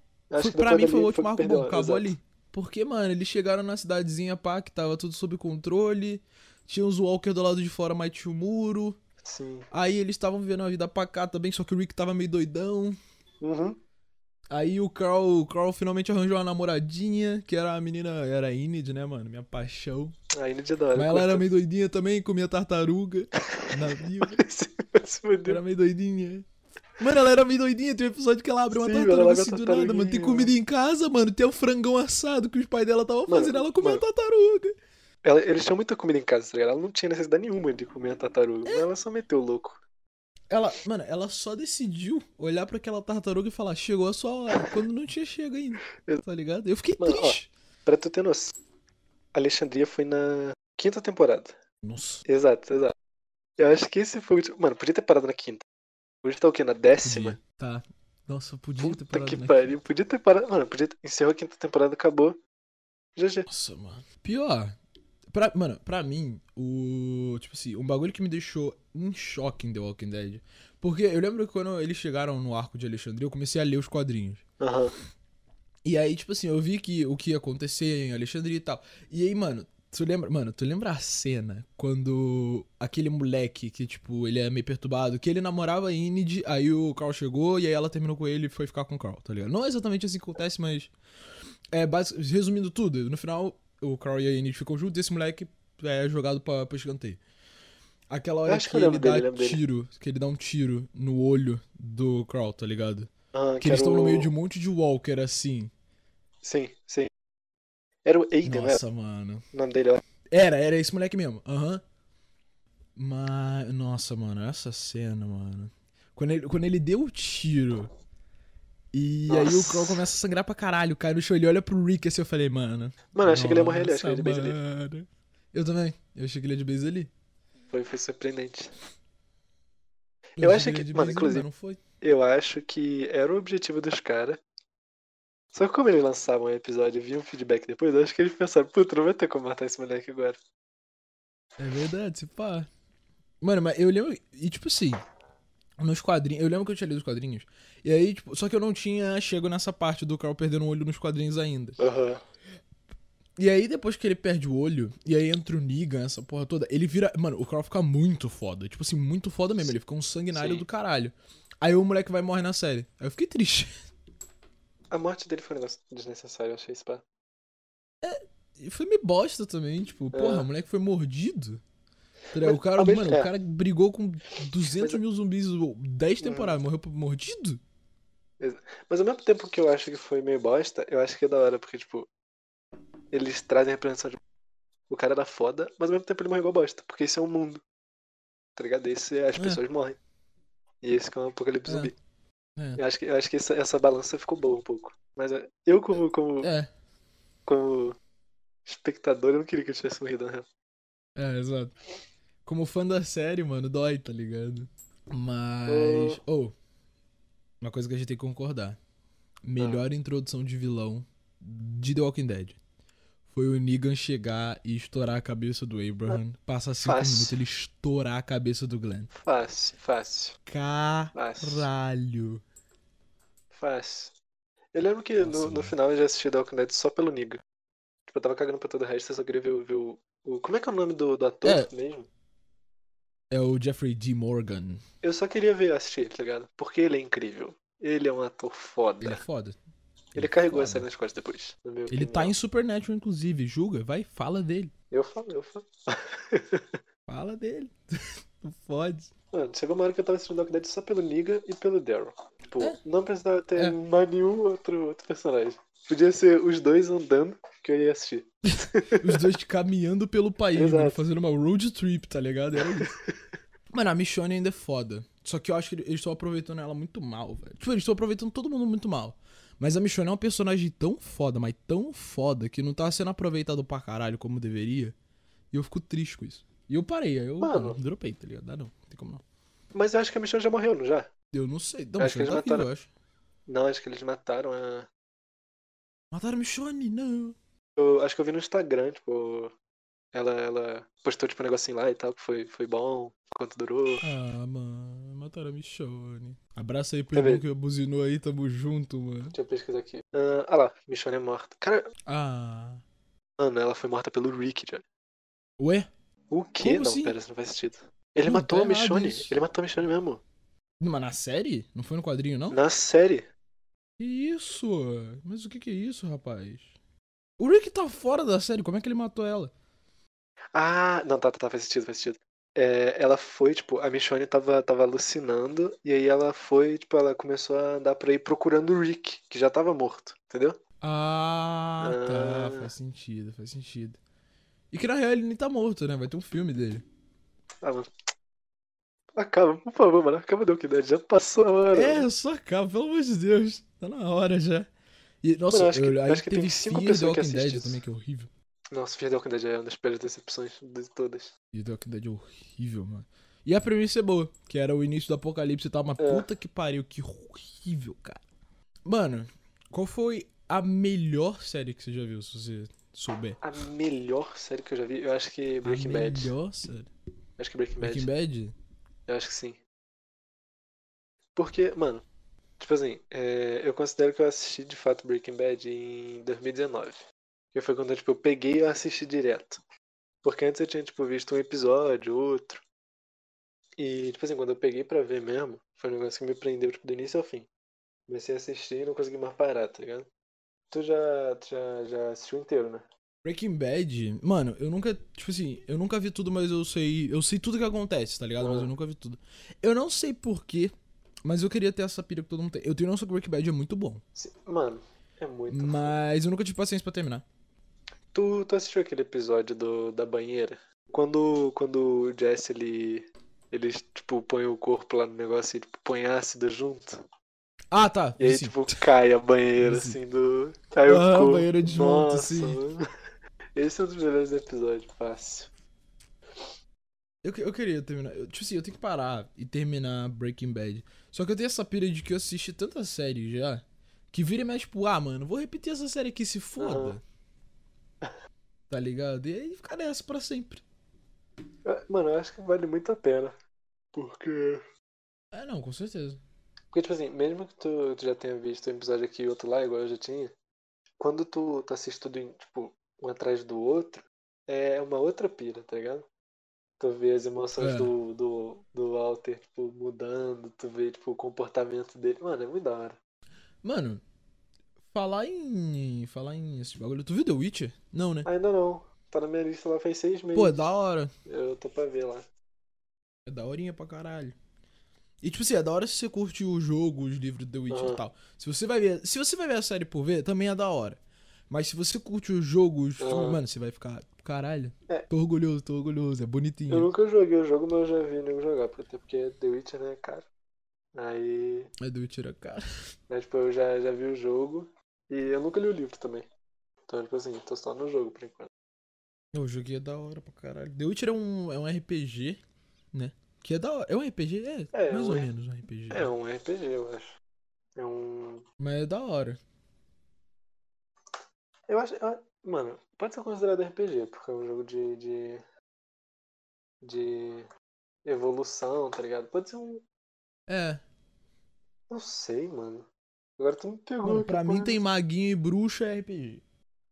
foi, pra mim foi o último que arco bom, acabou exato. ali. Porque, mano, eles chegaram na cidadezinha pá, que tava tudo sob controle. Tinha os Walker do lado de fora, mas tinha o muro. Sim. Aí eles estavam vivendo uma vida pacata também, só que o Rick tava meio doidão. Uhum. Aí o Carl, o Carl finalmente arranjou uma namoradinha, que era a menina, era a Enid, né, mano? Minha paixão. Ainda de hora. Mas ela era meio doidinha também, comia tartaruga. Fudeu. Era meio doidinha. Mano, ela era meio doidinha. Tem um episódio que ela abre uma Sim, tartaruga a assim do nada, mano. Tem comida em casa, mano. Tem um frangão assado que os pais dela estavam Mano, fazendo. Ela comia mano. tartaruga. Ela- eles tinham muita comida em casa, tá ligado? Ela não tinha necessidade nenhuma de comer a tartaruga. É. Ela só meteu o louco. Ela, mano, ela só decidiu olhar pra aquela tartaruga e falar: chegou a sua hora. Quando não tinha chego ainda. Tá ligado? Eu fiquei Mano, ó. triste. Pra tu ter noção, Alexandria foi na quinta temporada. Nossa. Exato, exato. Eu acho que esse foi o. Mano, podia ter parado na quinta. Hoje tá o quê? Na décima? Podia. Tá. Nossa, podia ter Puta parado que pariu. Podia ter parado. Mano, podia ter... encerrou a quinta temporada, acabou. GG. Nossa, mano. Pior. Pra, mano, pra mim, o. Tipo assim, um bagulho que me deixou em choque em The Walking Dead. Porque eu lembro que quando eles chegaram no arco de Alexandria, eu comecei a ler os quadrinhos. Aham. E aí, tipo assim, eu vi que o que ia acontecer em Alexandria e tal. E aí, mano, tu lembra. Mano, tu lembra a cena quando aquele moleque que, tipo, ele é meio perturbado, que ele namorava a Enid, aí o Carl chegou e aí ela terminou com ele e foi ficar com o Carl, tá ligado? Não é exatamente assim que acontece, mas. É, basic- resumindo tudo, no final, o Carl e a Enid ficam juntos e esse moleque é jogado pra, pra escanteio. Aquela hora que, que ele dá dele, dele. tiro, que ele dá um tiro no olho do Carl, tá ligado? Ah, Que eles estão no era meio de um monte de Walker, assim. Sim, sim. Era o Aiden, né? Nossa, mano. O nome dele, ó. Era, era esse moleque mesmo. Aham. Mas. Nossa, mano, essa cena, mano. Quando ele, quando ele deu o tiro. E aí o Nossa. Carl começa a sangrar pra caralho. No chão, ele olha pro Rick assim, eu falei, mano. Mano, eu achei que ele ia morrer ali, acho que ele ia de nossa, base ali. Eu também. Eu achei que ele ia de base ali. Foi, foi surpreendente. Eu, Eu achei acho que- mano, inclusive- não foi. Eu acho que era o objetivo dos caras. Só que como eles lançavam o episódio e viam feedback depois, eu acho que eles pensaram, puta, não vai ter como matar esse moleque agora. É verdade, se pá. Mano, mas eu lembro. E tipo assim. Nos quadrinhos. Eu lembro que eu tinha lido os quadrinhos. E aí, tipo. Só que eu não tinha chego nessa parte do Carl perdendo o olho nos quadrinhos ainda. Aham. E aí, depois que ele perde o olho, e aí entra o Negan, essa porra toda, ele vira. Mano, o Carl fica muito foda. Tipo assim, muito foda mesmo. Ele fica um sanguinário Sim. do caralho. Aí o moleque vai morrer na série. Aí eu fiquei triste. A morte dele foi um negócio desnecessário, eu achei isso pá. E foi meio bosta também. Tipo, porra, É. o moleque foi mordido. Tá? Mas, O cara, mano, é. o cara brigou com 200 Mas- mil zumbis 10 Hum. temporadas, morreu mordido? Mas ao mesmo tempo que eu acho que foi meio bosta, eu acho que é da hora, porque, tipo, eles trazem a representação de. O cara era foda, mas ao mesmo tempo ele morreu igual bosta, porque esse é um mundo. Tá ligado? Esse as É. pessoas morrem. E esse que é um apocalipse É. zumbi. É. Eu acho que, eu acho que essa, essa balança ficou boa um pouco. Mas é, eu, como, como, É, como espectador, eu não queria que eu tivesse morrido, na real. é, exato. Como fã da série, mano, dói, tá ligado? Mas. Oh. Uma coisa que a gente tem que concordar. Melhor introdução de vilão de The Walking Dead. Foi o Negan chegar e estourar a cabeça do Abraham. Passa cinco Fácil. minutos ele estourar a cabeça do Glenn. Fácil, fácil, Caralho. fácil. Eu lembro que Nossa, no, no final eu já assisti The Walking Dead só pelo Niga. Tipo, eu tava cagando pra todo o resto, eu só queria ver, o- ver o, o. Como é que é o nome do, do ator É. mesmo? É o Jeffrey D. Morgan. Eu só queria ver assistir ele, tá ligado? Porque ele é incrível. Ele é um ator foda. Ele é foda. Ele Ele carregou Foda. a série nas costas depois. Ele tá em Supernatural, inclusive. Julga, vai, fala dele. Eu falo, eu falo. Fala dele. Não fode. Mano, chegou uma hora que eu tava assistindo Walking Dead só pelo Negan e pelo Daryl. Tipo, É. não precisava ter É. mais nenhum outro, outro personagem. Podia ser os dois andando que eu ia assistir. Os dois caminhando pelo país, Exato. mano, fazendo uma road trip, tá ligado? Era isso. Mano, a Michonne ainda é foda. Só que eu acho que eles estão aproveitando ela muito mal, velho. Tipo, eles estão aproveitando todo mundo muito mal. Mas a Michonne é uma personagem tão foda, mas tão foda, que não tá sendo aproveitado pra caralho como deveria. E eu fico triste com isso. E eu parei, aí eu Mano. mano, dropei, tá ligado? Dá não, não tem como não. Mas eu acho que a Michonne já morreu, não já? Eu não sei. Não, Acho que eles tá mataram. eu acho. Não, acho que eles mataram a. Mataram a Michonne, não. Eu acho que eu vi no Instagram, tipo. Ela, ela postou tipo um negocinho lá e tal, que foi, foi bom, quanto durou. Ah, mano, mataram a Michonne. Abraço aí pro irmão que buzinou aí, tamo junto, mano. Deixa eu pesquisar aqui. Ah, ah lá, Michonne é morta. Cara, Ah. mano, ela foi morta pelo Rick, já. Ué? O quê? Como não, assim? pera, isso não faz sentido. Ele Não, matou tá a errado Michonne. isso. Ele matou a Michonne mesmo. Mas na série? Não foi no quadrinho, não? Na série. Que isso? Mas o que que é isso, rapaz? O Rick tá fora da série, como é que ele matou ela? Ah, não, tá, tá, tá, faz sentido, faz sentido. É, ela foi, tipo, a Michonne tava, tava alucinando, e aí ela foi, tipo, ela começou a andar por aí procurando o Rick, que já tava morto, entendeu? Ah, tá. Ah. Faz sentido, faz sentido. E que na real ele nem tá morto, né? Vai ter um filme dele. Ah, mano. Acaba, por favor, mano. Acaba The Walking Dead. Já passou a hora. É, só acaba, pelo amor de Deus. Tá na hora já. E, nossa, Mano, eu acho que- eu- aí acho que teve cinco Fear The pessoas que Walking Dead assistem também, que é horrível. Nossa, Fear The Walking Dead é uma das piores decepções de todas. E The Walking Dead é horrível, mano. E a premissa é boa, que era o início do apocalipse e tal, mas É. puta que pariu, que horrível, cara. Mano, qual foi a melhor série que você já viu, se você souber? A melhor série que eu já vi, eu acho que Breaking a Bad. melhor série? Acho que Breaking Bad. Breaking Bad? Eu acho que sim. Porque, mano, tipo assim, é, eu considero que eu assisti de fato Breaking Bad em 2019. Que foi quando tipo, eu peguei e eu assisti direto. Porque antes eu tinha, tipo, visto um episódio, outro. E, tipo assim, quando eu peguei pra ver mesmo, foi um negócio que me prendeu, tipo, do início ao fim. Comecei a assistir e não consegui mais parar, tá ligado? Tu já, já, já assistiu inteiro, né? Breaking Bad, mano, eu nunca, tipo assim, eu nunca vi tudo, mas eu sei, eu sei tudo que acontece, tá ligado? Mas Ah. eu nunca vi tudo. Eu não sei porquê, mas eu queria ter essa pira que todo mundo tem. Eu tenho noção que Breaking Bad é muito bom, Mano, é muito. mas eu nunca tive paciência pra terminar. Tu, tu assistiu aquele episódio do, da banheira? Quando, quando o Jesse, ele, ele, tipo, põe o corpo lá no negócio e, tipo, põe ácido junto. Ah, tá, E aí, sim. tipo, cai a banheira, Sim. assim, do... Cai o Ah, a corpo. banheira de junto, Nossa, sim. mano. Esse é um dos melhores episódios, fácil. Eu, eu queria terminar. eu- tipo assim, eu tenho que parar e terminar Breaking Bad. Só que eu tenho essa pira de que eu assisti tanta série já. Que vira e mexe, tipo, ah, mano, vou repetir essa série aqui, se foda. Tá ligado? E aí fica nessa pra sempre. Mano, eu acho que vale muito a pena. Porque... É, não, com certeza. Porque, tipo assim, mesmo que tu, tu já tenha visto um episódio aqui e outro lá, igual eu já tinha, quando tu, tu assiste tudo, em, tipo, um atrás do outro, é uma outra pira, tá ligado? Tu vê as emoções É. do, do, do Walter, tipo, mudando, tu vê, tipo, o comportamento dele. Mano, é muito da hora. Mano, falar em. Falar em esse bagulho. Tu viu The Witcher? Não, né? Ainda não. Tá na minha lista lá faz seis meses. Pô, é da hora. Eu tô pra ver lá. É da horinha pra caralho. E tipo assim, é da hora se você curte o jogo, os livros do The Witcher Aham. e tal. Se você vai ver. Se você vai ver a série por ver, também é da hora. Mas se você curte o jogo, os filmes, Aham. mano, você vai ficar. Caralho. É. Tô orgulhoso, tô orgulhoso. É Eu bonitinho. nunca joguei o jogo, mas eu já vi nego jogar, porque- até porque The Witcher, né, é caro. Aí, É The Witcher, é cara. né, tipo, eu já, já vi o jogo e eu nunca li o livro também. Então, tipo assim, tô só no jogo por enquanto. O jogo é da hora pra caralho. The Witcher é um, é um RPG, né? Que é da hora. É um RPG? É, É, mais um ou menos um RPG. É um RPG, eu acho. É um. Mas é da hora. Eu acho. eu- Mano, pode ser considerado RPG, porque é um jogo de. de. de evolução, tá ligado? Pode ser um. É. Não sei, mano. Agora tu me pegou. Mano, pra mim tem maguinho e bruxa é RPG.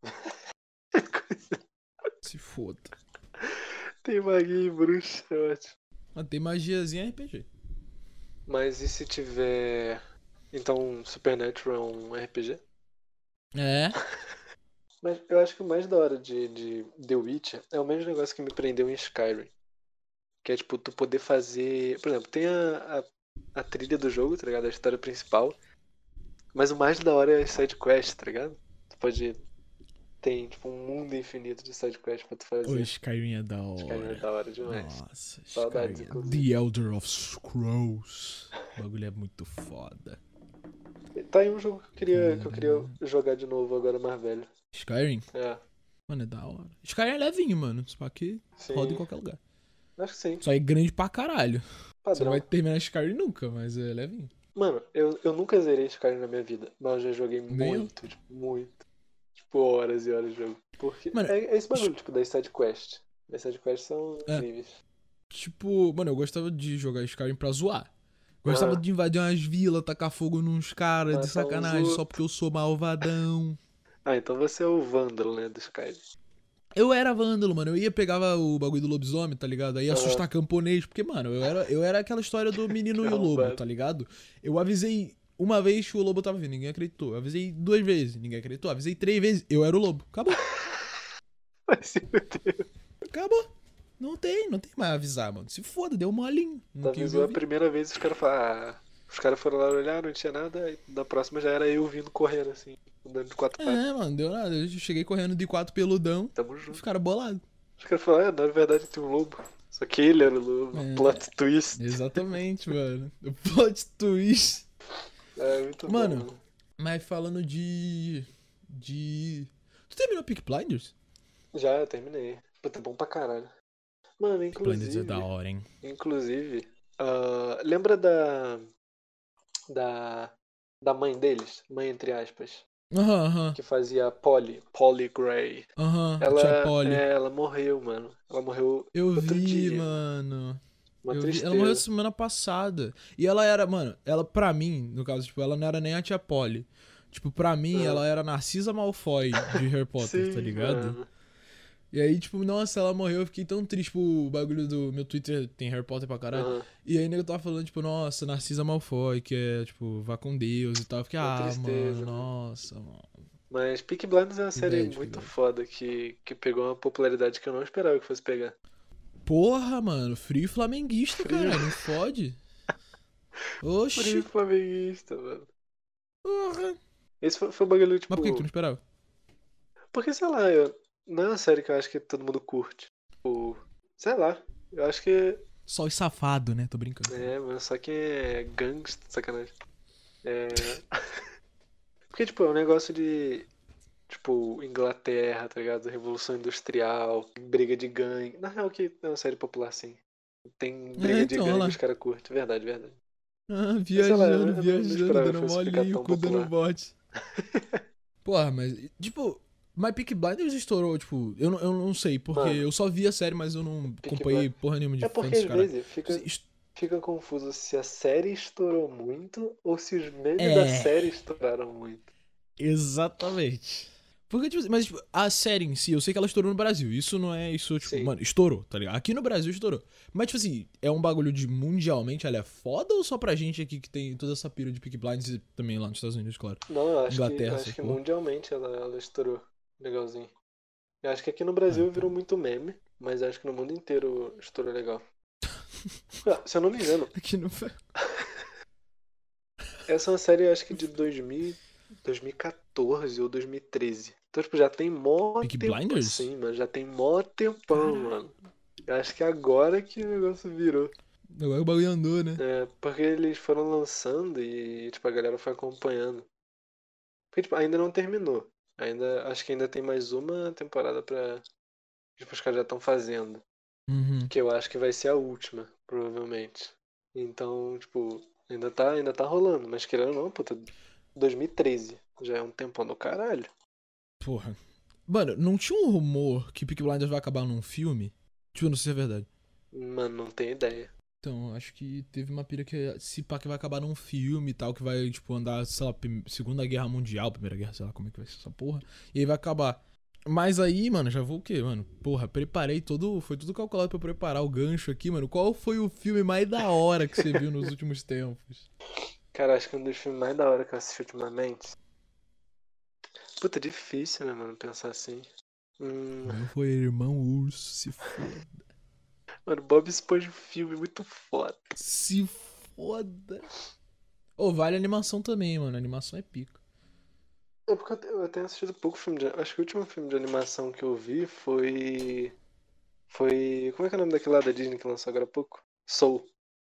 Se foda. Tem maguinho e bruxa, é ótimo. Mas tem magiazinha RPG. Mas e se tiver. Então, Supernatural é um RPG? É. Mas eu acho que o mais da hora de, de The Witcher é o mesmo negócio que me prendeu em Skyrim. Que é tipo, tu poder fazer. Por exemplo, tem a, a, a trilha do jogo, tá ligado? A história principal. Mas o mais da hora é as sidequests, tá ligado? Tu pode. Tem tipo um mundo infinito de sidequests pra tu fazer. O Skyrim é da hora. Skyrim é da hora demais. Nossa, Saudades, Skyrim. The Elder of Scrolls. O bagulho é muito foda. Tá aí um jogo que eu queria, que eu queria jogar de novo agora mais velho. Skyrim? É. Mano, é da hora. Skyrim é levinho, mano. Só que Sim. roda em qualquer lugar. Acho que sim. Só é grande pra caralho. Você não Padrão. vai terminar Skyrim nunca, mas é levinho. Mano, eu, eu nunca zerei Skyrim na minha vida, mas eu já joguei Nem eu. muito, tipo, muito. Tipo, horas e horas de jogo. Porque Mano, é, é esse bagulho, tipo, das sidequests. As sidequests são É. incríveis. Tipo, mano, eu gostava de jogar Skyrim pra zoar. Gostava Ah. de invadir umas vilas, tacar fogo nos caras, de sacanagem, só porque eu sou malvadão. Ah, então você é o Vândalo, né, do Skyrim. Eu era vândalo, mano. Eu ia pegava o bagulho do lobisomem, tá ligado? Aí ia assustar camponês. Porque, mano, eu era, eu era aquela história do menino e o lobo, Calma. tá ligado? Eu avisei uma vez que o lobo tava vindo, ninguém acreditou. Eu avisei duas vezes, ninguém acreditou. Avisei três vezes, eu era o lobo. Acabou. Acabou. Não tem, não tem mais avisar, mano. Se foda, deu molinho. Não Avisou a primeira vez os caras falaram. Os caras foram lá olhar, não tinha nada, aí na próxima já era eu vindo correndo, assim, andando de quatro patas. É, mano, deu nada. Eu cheguei correndo de quatro peludão Tamo e junto. ficaram bolados. Os caras falaram, ah, na verdade tem um lobo. Só que ele era o lobo. É. Plot twist. Exatamente, mano. O plot twist. É, muito Mano, bom. Mas falando de. De. Tu terminou Peak Blinders? Já, eu terminei. Puta, bom pra caralho. Mano, Peak Blinders é inclusive. da hora, hein? Inclusive, ah, lembra da. Da. Da mãe deles? Mãe, entre aspas. Aham, aham. Que fazia Polly. Polly Gray. Aham. Ela, Polly. é, ela morreu, mano. Ela morreu Eu outro vi, dia. mano. vi. Ela morreu semana passada. E ela era, mano, ela, pra mim, no caso, tipo, ela não era nem a tia Polly. Tipo, pra mim, Ah. ela era a Narcisa Malfoy de Harry Potter, Sim, tá ligado? mano. E aí, tipo, nossa, ela morreu, eu fiquei tão triste, tipo, o bagulho do meu Twitter tem Harry Potter pra caralho. Aham. E aí, nego tava falando, tipo, nossa, Narcisa Malfoy, que é, tipo, vá com Deus e tal. Eu fiquei, Uma ah, tristeza, mano, né? nossa, mano. Mas Peaky Blinders é uma série muito Peaky foda que, que pegou uma popularidade que eu não esperava que fosse pegar. Porra, mano, frio flamenguista, Frio. cara, não fode. Oxi, Frio flamenguista, mano. porra. Esse foi, foi o bagulho, tipo. Mas por que que tu não esperava? Porque, sei lá, eu, não é uma série que eu acho que todo mundo curte. Tipo, sei lá. Eu acho que. Só os safado, né? Tô brincando. É, mas só que é gangsta, sacanagem. É. Porque, tipo, é um negócio de. Tipo, Inglaterra, tá ligado? Revolução Industrial, briga de gangue. Na real, que é uma série popular, sim. Tem briga de então, gangue que os caras curtem. Verdade, verdade. Ah, sei lá, viajando, viajando, dando ficar molinho, tão cu dando bote. Porra, mas, tipo, My Peak Blinders estourou, tipo, eu não, eu não sei, porque Mano. eu só vi a série, mas eu não Peaky acompanhei porra nenhuma de É porque às vezes fica, Est- fica confuso se a série estourou muito ou se os memes É. da série estouraram muito. Exatamente. Porque, tipo, mas tipo, a série em si, eu sei que ela estourou no Brasil. Isso não é isso, tipo, Sim. mano, estourou, tá ligado? Aqui no Brasil estourou. Mas, tipo assim, é um bagulho de mundialmente ela é foda ou só pra gente aqui que tem toda essa pira de Peak Blinders e também lá nos Estados Unidos, claro? Não, eu acho que, Inglaterra, eu acho que mundialmente ela, ela estourou legalzinho. Eu acho que aqui no Brasil Ah, tá. virou muito meme, mas acho que no mundo inteiro estourou legal. Ah, se eu não me engano, Aqui no. essa é uma série acho que de 2000, 2014 ou 2013. Então, tipo, já tem mó Peaky tempo Blinders? assim, mano. Já tem mó tempão, mano. Eu acho que agora que o negócio virou. Agora o bagulho andou, né? É, porque eles foram lançando e, tipo, a galera foi acompanhando. Porque, tipo, ainda não terminou. Ainda, acho que ainda tem mais uma temporada pra. Tipo, os caras já estão fazendo. Uhum. Que eu acho que vai ser a última, provavelmente. Então, tipo, ainda tá, ainda tá rolando. Mas querendo ou não, puta, 2013. Já é um tempão do caralho. Porra. Mano, não tinha um rumor que Peaky Blinders vai acabar num filme? Tipo, não sei se é verdade. Mano, não tenho ideia. Então, acho que teve uma pira que se pá que vai acabar num filme e tal, que vai, tipo, andar, sei lá, Segunda Guerra Mundial, Primeira Guerra, sei lá como é que vai ser essa porra. E aí vai acabar. Mas aí, mano, já vou o quê, mano? Porra, preparei todo. Foi tudo calculado pra eu preparar o gancho aqui, mano. Qual foi o filme mais da hora que você viu nos últimos tempos? Cara, acho que um dos filmes mais da hora que eu assisti ultimamente. Puta, difícil, né, mano, pensar assim. Hum, O meu foi Irmão Urso, se foda. Mano, Bob Esponja é um filme muito foda. Se foda. Ô, vale animação também, mano. A animação é pica. É porque eu te- eu tenho assistido pouco filme de. Acho que o último filme de animação que eu vi foi. Foi. Como é que é o nome daquele lá da Disney que lançou agora há pouco? Soul.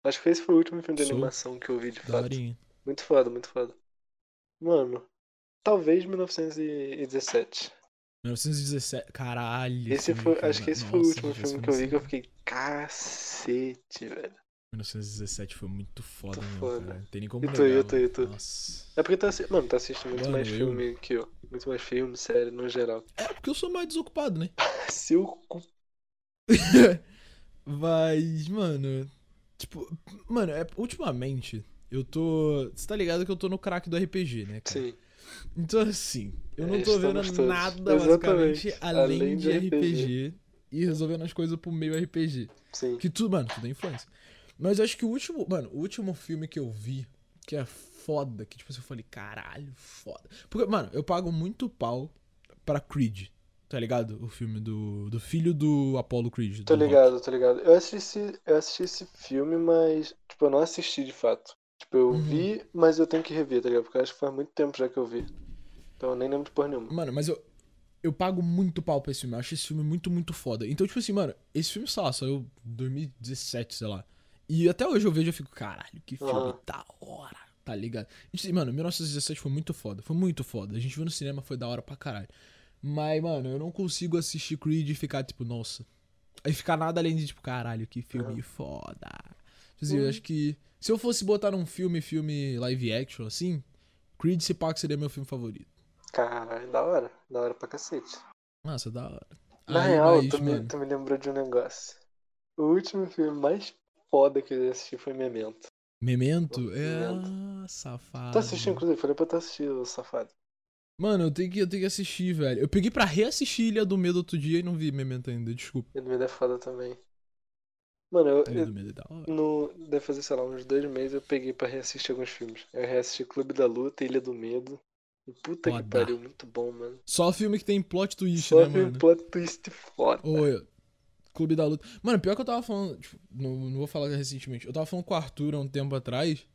Acho que esse foi o último filme de Soul? animação que eu vi de fato. Daorinha. Muito foda, muito foda. Mano, talvez 1917. 1917. Caralho. Esse foi, acho que esse foi o Nossa, último filme que eu vi que eu fiquei cacete, velho. 1917 foi muito foda Muito mesmo, foda. cara. Não tem nem como E tu, negar, e tu, e mano. tu? Nossa. É porque tu, assi... Mano, tu assiste muito Mano, mais eu- filme que eu. Muito mais filme, série, no geral. É porque eu sou mais desocupado, né? Seu cu. Mas, mano. Tipo, mano, é, ultimamente eu tô. Você tá ligado que eu tô no crack do RPG, né, cara? Sim. Então, assim, eu não É, tô vendo todos. nada, Exatamente. basicamente, além, Além de de RPG, RPG. E resolvendo as coisas pro meio RPG. Sim. Que tudo, mano, tudo é influência. Mas eu acho que o último, mano, o último filme que eu vi, que é foda, que tipo assim, eu falei, caralho, foda. Porque, mano, eu pago muito pau pra Creed, tá ligado? O filme do, do filho do Apollo Creed. Tô do Rock. ligado, tô ligado. Eu assisti, eu assisti esse filme, mas, tipo, eu não assisti de fato. Tipo, eu Uhum. vi, mas eu tenho que rever, tá ligado? Porque eu acho que faz muito tempo já que eu vi. Então eu nem lembro de porra nenhuma. Mano, mas eu, eu pago muito pau pra esse filme. Eu acho esse filme muito, muito foda. Então, tipo assim, mano, esse filme, sei lá, saiu em 2017, sei lá. E até hoje eu vejo e fico, caralho, que filme Aham. da hora, tá ligado? E, tipo assim, mano, 1917 foi muito foda. Foi muito foda. A gente viu no cinema, foi da hora pra caralho. Mas, mano, eu não consigo assistir Creed e ficar, tipo, nossa. Aí ficar nada além de, tipo, caralho, que filme foda. Tipo assim, eu Uhum. acho que. Se eu fosse botar num filme, filme live action, assim, Creed se pá que seria meu filme favorito. Caralho, da hora. Da hora pra cacete. Nossa, da hora. Na Aí, real, mas, tu, me, tu me lembrou de um negócio. O último filme mais foda que eu assisti foi Memento. Memento? É. Memento. Safado. Tu assistiu, inclusive? Falei pra tu assistir, ô safado. Mano, eu tenho, que, eu tenho que assistir, velho. Eu peguei pra reassistir Ilha do Medo outro dia e não vi Memento ainda, desculpa. Ele me é foda também. Mano, eu, Ilha do Medo é da hora. no, deve fazer, sei lá, uns dois meses eu peguei pra reassistir alguns filmes. Eu reassisti Clube da Luta, Ilha do Medo. Puta Foda. que pariu, muito bom, mano. Só filme que tem plot twist, Só né, filme mano? plot twist foda. Eu- Clube da Luta. Mano, pior que eu tava falando. Tipo, não, não vou falar recentemente. Eu tava falando com o Arthur há um tempo atrás.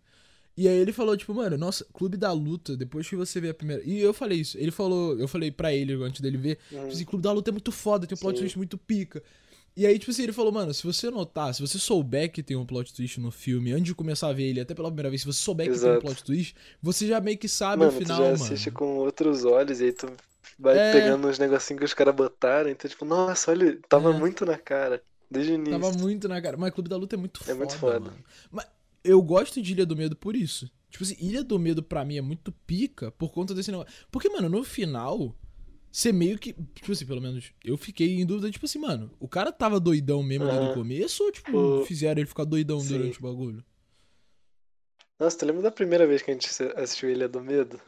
E aí ele falou, tipo, mano, nossa, Clube da Luta, depois que você vê a primeira. E eu falei isso. Ele falou, eu falei pra ele antes dele ver. Hum, Tipo assim, Clube da Luta é muito foda, tem um plot Sim. twist muito pica. E aí, tipo assim, ele falou, mano, se você notar, se você souber que tem um plot twist no filme, antes de começar a ver ele, até pela primeira vez, se você souber que tem um Exato. plot twist, você já meio que sabe mano, o final, tu já mano. assiste com outros olhos e aí tu vai É. pegando uns negocinhos que os caras botaram. Então, tipo, nossa, olha, tava É. muito na cara. Desde o início. Tava muito na cara. Mas Clube da Luta é muito É foda. muito foda. Mano. Mas eu gosto de Ilha do Medo por isso. Tipo assim, Ilha do Medo pra mim é muito pica por conta desse negócio. Porque, mano, no final, você meio que. Tipo assim, pelo menos eu fiquei em dúvida, tipo assim, mano, o cara tava doidão mesmo ali no Aham. começo ou, tipo, O- fizeram ele ficar doidão Sim. durante o bagulho? Nossa, tu lembra da primeira vez que a gente assistiu Ilha do Medo?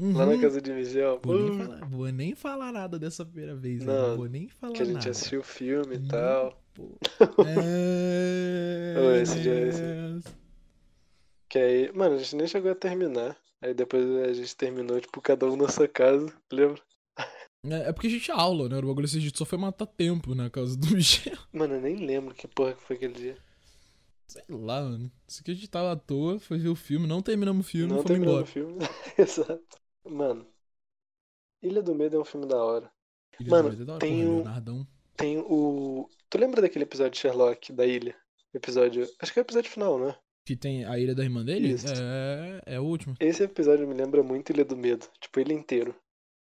Lá na Uhum. casa de Miguel? Vou nem, Pô, falar, vou nem falar nada dessa primeira vez? Não, Não vou nem falar que a gente nada. assistiu o filme e tal. pô. É... Esse dia- esse- Que aí, mano, a gente nem chegou a terminar. Aí depois a gente terminou, tipo, cada um na sua casa, lembra? É, é porque a gente aula, né? O bagulho a gente só foi matar tempo na casa do Michel. Mano, eu nem lembro que porra que foi aquele dia. Sei lá, mano. Isso aqui a gente tava à toa, foi ver o filme, não terminamos o filme, Não fomos terminou embora. o filme. Exato. Mano, Ilha do Medo é um filme da hora. Ilha Mano, do Medo é da hora, tem porra, Leonardão. Tem o. Tu lembra daquele episódio de Sherlock da ilha? Episódio. Acho que é o episódio final, né? Que tem a ilha da irmã dele? Isso. É, é o último. Esse episódio me lembra muito Ilha do Medo. Tipo, ele inteiro.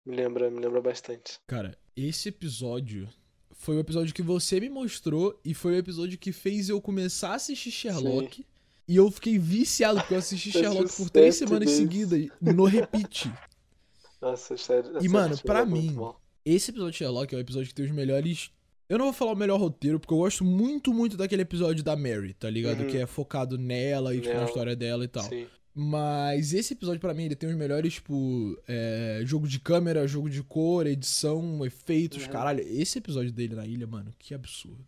Me lembra, me lembra bastante. Cara, esse episódio foi o episódio que você me mostrou e foi o episódio que fez eu começar a assistir Sherlock. E eu fiquei viciado, porque eu assisti Sherlock por três semanas seguidas, no repeat. Nossa, sério. E, mano, pra é mim. Esse episódio de Sherlock é o episódio que tem os melhores. Eu não vou falar o melhor roteiro, porque eu gosto muito, muito daquele episódio da Mary, tá ligado? Uhum. Que é focado nela e, tipo, na história dela e tal. Sim. Mas esse episódio, pra mim, ele tem os melhores, tipo, é, jogo de câmera, jogo de cor, edição, efeitos, Uhum. caralho. Esse episódio dele na ilha, mano, que absurdo.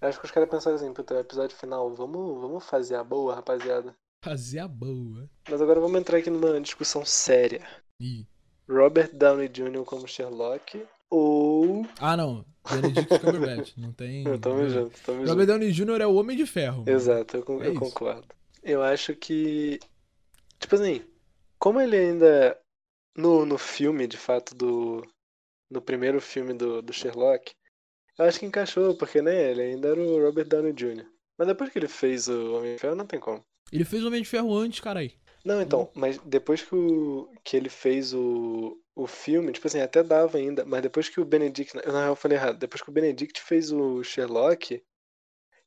Acho que os caras pensaram assim, puta, episódio final, vamos, vamos fazer a boa, rapaziada. Fazer a boa. Mas agora vamos entrar aqui numa discussão séria. Ih, Robert Downey Jr. como Sherlock ou. Ah, não. Benedict Cumberbatch. Não tem. Não, tamo junto, tamo Robert. Downey Jr. é o Homem de Ferro. Exato, eu, con- É eu concordo. Eu acho que. Tipo assim, como ele ainda. No, no filme, de fato, do. No primeiro filme do, do Sherlock, eu acho que encaixou, porque, né, ele ainda era o Robert Downey Jr. Mas depois que ele fez o Homem de Ferro, não tem como. Ele fez o Homem de Ferro antes, carai. Não, então, mas depois que, o, que ele fez o, o filme, tipo assim, até dava ainda, mas depois que o Benedict. Na real, eu falei errado. Depois que o Benedict fez o Sherlock,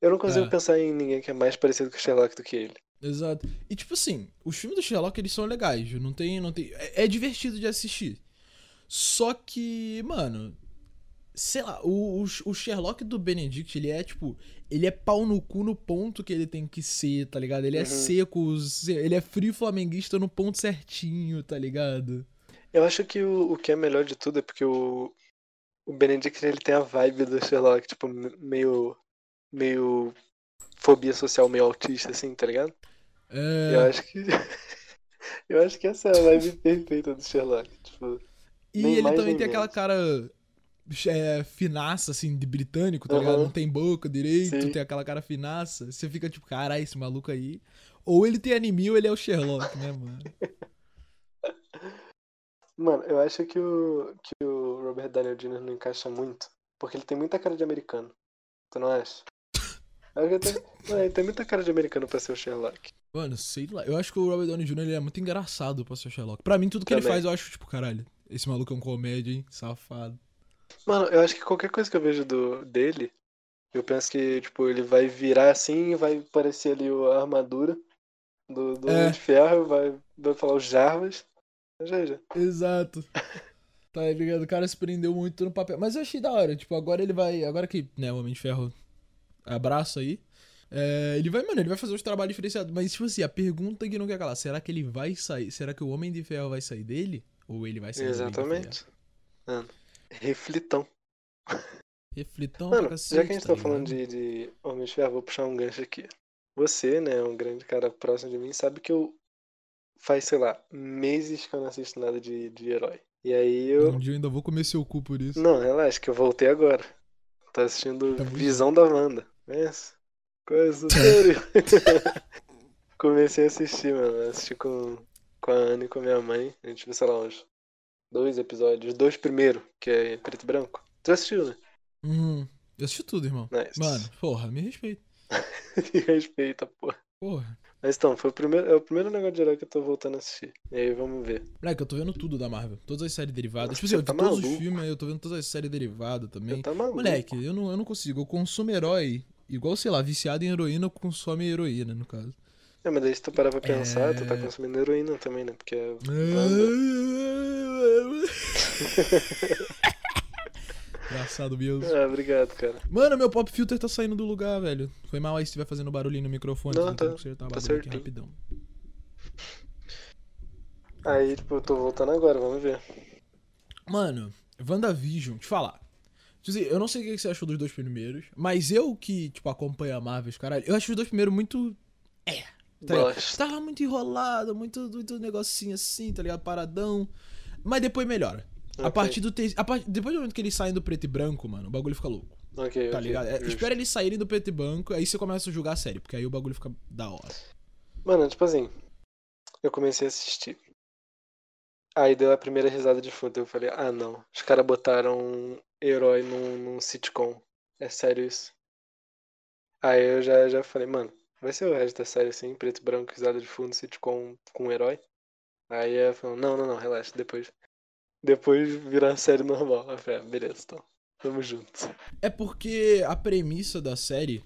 eu não consigo É. pensar em ninguém que é mais parecido com o Sherlock do que ele. Exato. E tipo assim, os filmes do Sherlock eles são legais, não tem, não tem, é, é divertido de assistir. Só que, mano, sei lá, o, o, Sherlock do Benedict, ele é tipo, ele é pau no cu no ponto que ele tem que ser, tá ligado? Ele é Uhum. seco, se- ele é frio flamenguista no ponto certinho, tá ligado? Eu acho que o, o que é melhor de tudo é porque o, o Benedict ele tem a vibe do Sherlock, tipo, me- meio. meio. fobia social, meio autista, assim, tá ligado? Eu É, acho que. eu acho que essa é a vibe perfeita do Sherlock. Tipo, e ele mais, também tem aquela menos. cara é, finaça, assim, de britânico, tá ligado? Aham. Não tem boca direito, Sim. tem aquela cara finaça. Você fica tipo, caralho, esse maluco aí. Ou ele tem anime ou ele é o Sherlock, né, mano? Mano, eu acho que o, que o Robert Downey Jr. não encaixa muito, porque ele tem muita cara de americano. Tu não acha? Ele tem, ele tem muita cara de americano pra ser o Sherlock. Mano, sei lá. Eu acho que o Robert Downey Jr. ele é muito engraçado pra ser o Sherlock. Pra mim, tudo que ele Também. faz, eu acho, tipo, caralho, esse maluco é um comédia, hein? Safado. Mano, eu acho que qualquer coisa que eu vejo do, dele, eu penso que, tipo, ele vai virar assim e vai parecer ali a armadura do, do É. Homem de Ferro, vai, vai falar os Jarvas. Já, já. Exato. Tá ligado? O cara se prendeu muito no papel. Mas eu achei da hora. Tipo, agora ele vai. Agora que, né, o Homem de Ferro abraça aí. é, ele vai, mano, ele vai fazer os trabalhos diferenciados. Mas, tipo assim, a pergunta que não quer calar: será que ele vai sair? Será que o Homem de Ferro vai sair dele? Ou ele vai sair? Exatamente. Mano, reflitão. Reflitão Mano, pra cacete. já que a gente tá ligado? falando de, de Homem de Ferro, vou puxar um gancho aqui. Você, né, um grande cara próximo de mim, sabe que eu faz, sei lá, meses que eu não assisto nada de, de herói. E aí eu. Um dia eu ainda vou comer seu cu por isso. Não, relaxa, que eu voltei agora. Tô assistindo Tamo Visão da Wanda. Conhece? Coisa sério. Comecei a assistir, mano. Assisti com, com a Ana e com a minha mãe. A gente viu, sei lá, uns dois episódios. Os dois primeiros, que é preto e branco. Tu assistiu, né? Hum, eu assisti tudo, irmão. Nice. Mano, porra, me respeita. Me respeita, porra. Porra. Mas então, foi o primeiro, é o primeiro negócio de herói que eu tô voltando a assistir. E aí vamos ver. Moleque, eu tô vendo tudo da Marvel. Todas as séries derivadas. Tipo assim, eu vi tá todos os maluco? filmes, eu tô vendo todas as séries derivadas também. Você tá maluco? Moleque, eu não, eu não consigo. Eu consumo herói. Igual, sei lá, viciado em heroína, eu consumo heroína, no caso. É, mas daí se tu parar pra pensar, tu tá É. consumindo heroína também, né? Porque é. Engraçado mesmo. Ah, obrigado, cara. Mano, meu pop filter tá saindo do lugar, velho. Foi mal aí se estiver fazendo barulhinho no microfone. Não, então tá- tá bagulho aqui certinho. rapidão. Aí, tipo, eu tô voltando agora, vamos ver. Mano, WandaVision, te falar. Tipo assim, eu não sei o que você achou dos dois primeiros, mas eu que, tipo, acompanho a Marvel, caralho, eu acho os dois primeiros muito. É. Tá. Tava muito enrolado, muito, muito negocinho assim, tá ligado? Paradão. Mas depois melhora. A Ok. partir do. Te... A par... Depois do momento que eles saem do preto e branco, mano, o bagulho fica louco. Ok, Tá ok, ligado? É, espera eles saírem do preto e branco, aí você começa a julgar a série, porque aí o bagulho fica da hora. Mano, tipo assim, eu comecei a assistir. Aí deu a primeira risada de fundo. Eu falei, ah não, os caras botaram um herói num, num sitcom. É sério isso? Aí eu já, já falei, mano, vai ser o resto da série assim, preto e branco, risada de fundo, sitcom com um herói. Aí ela falou, não, não, não, relaxa, depois. Depois virar a série normal. Eu falei, ah, beleza, então. Tamo junto. É porque a premissa da série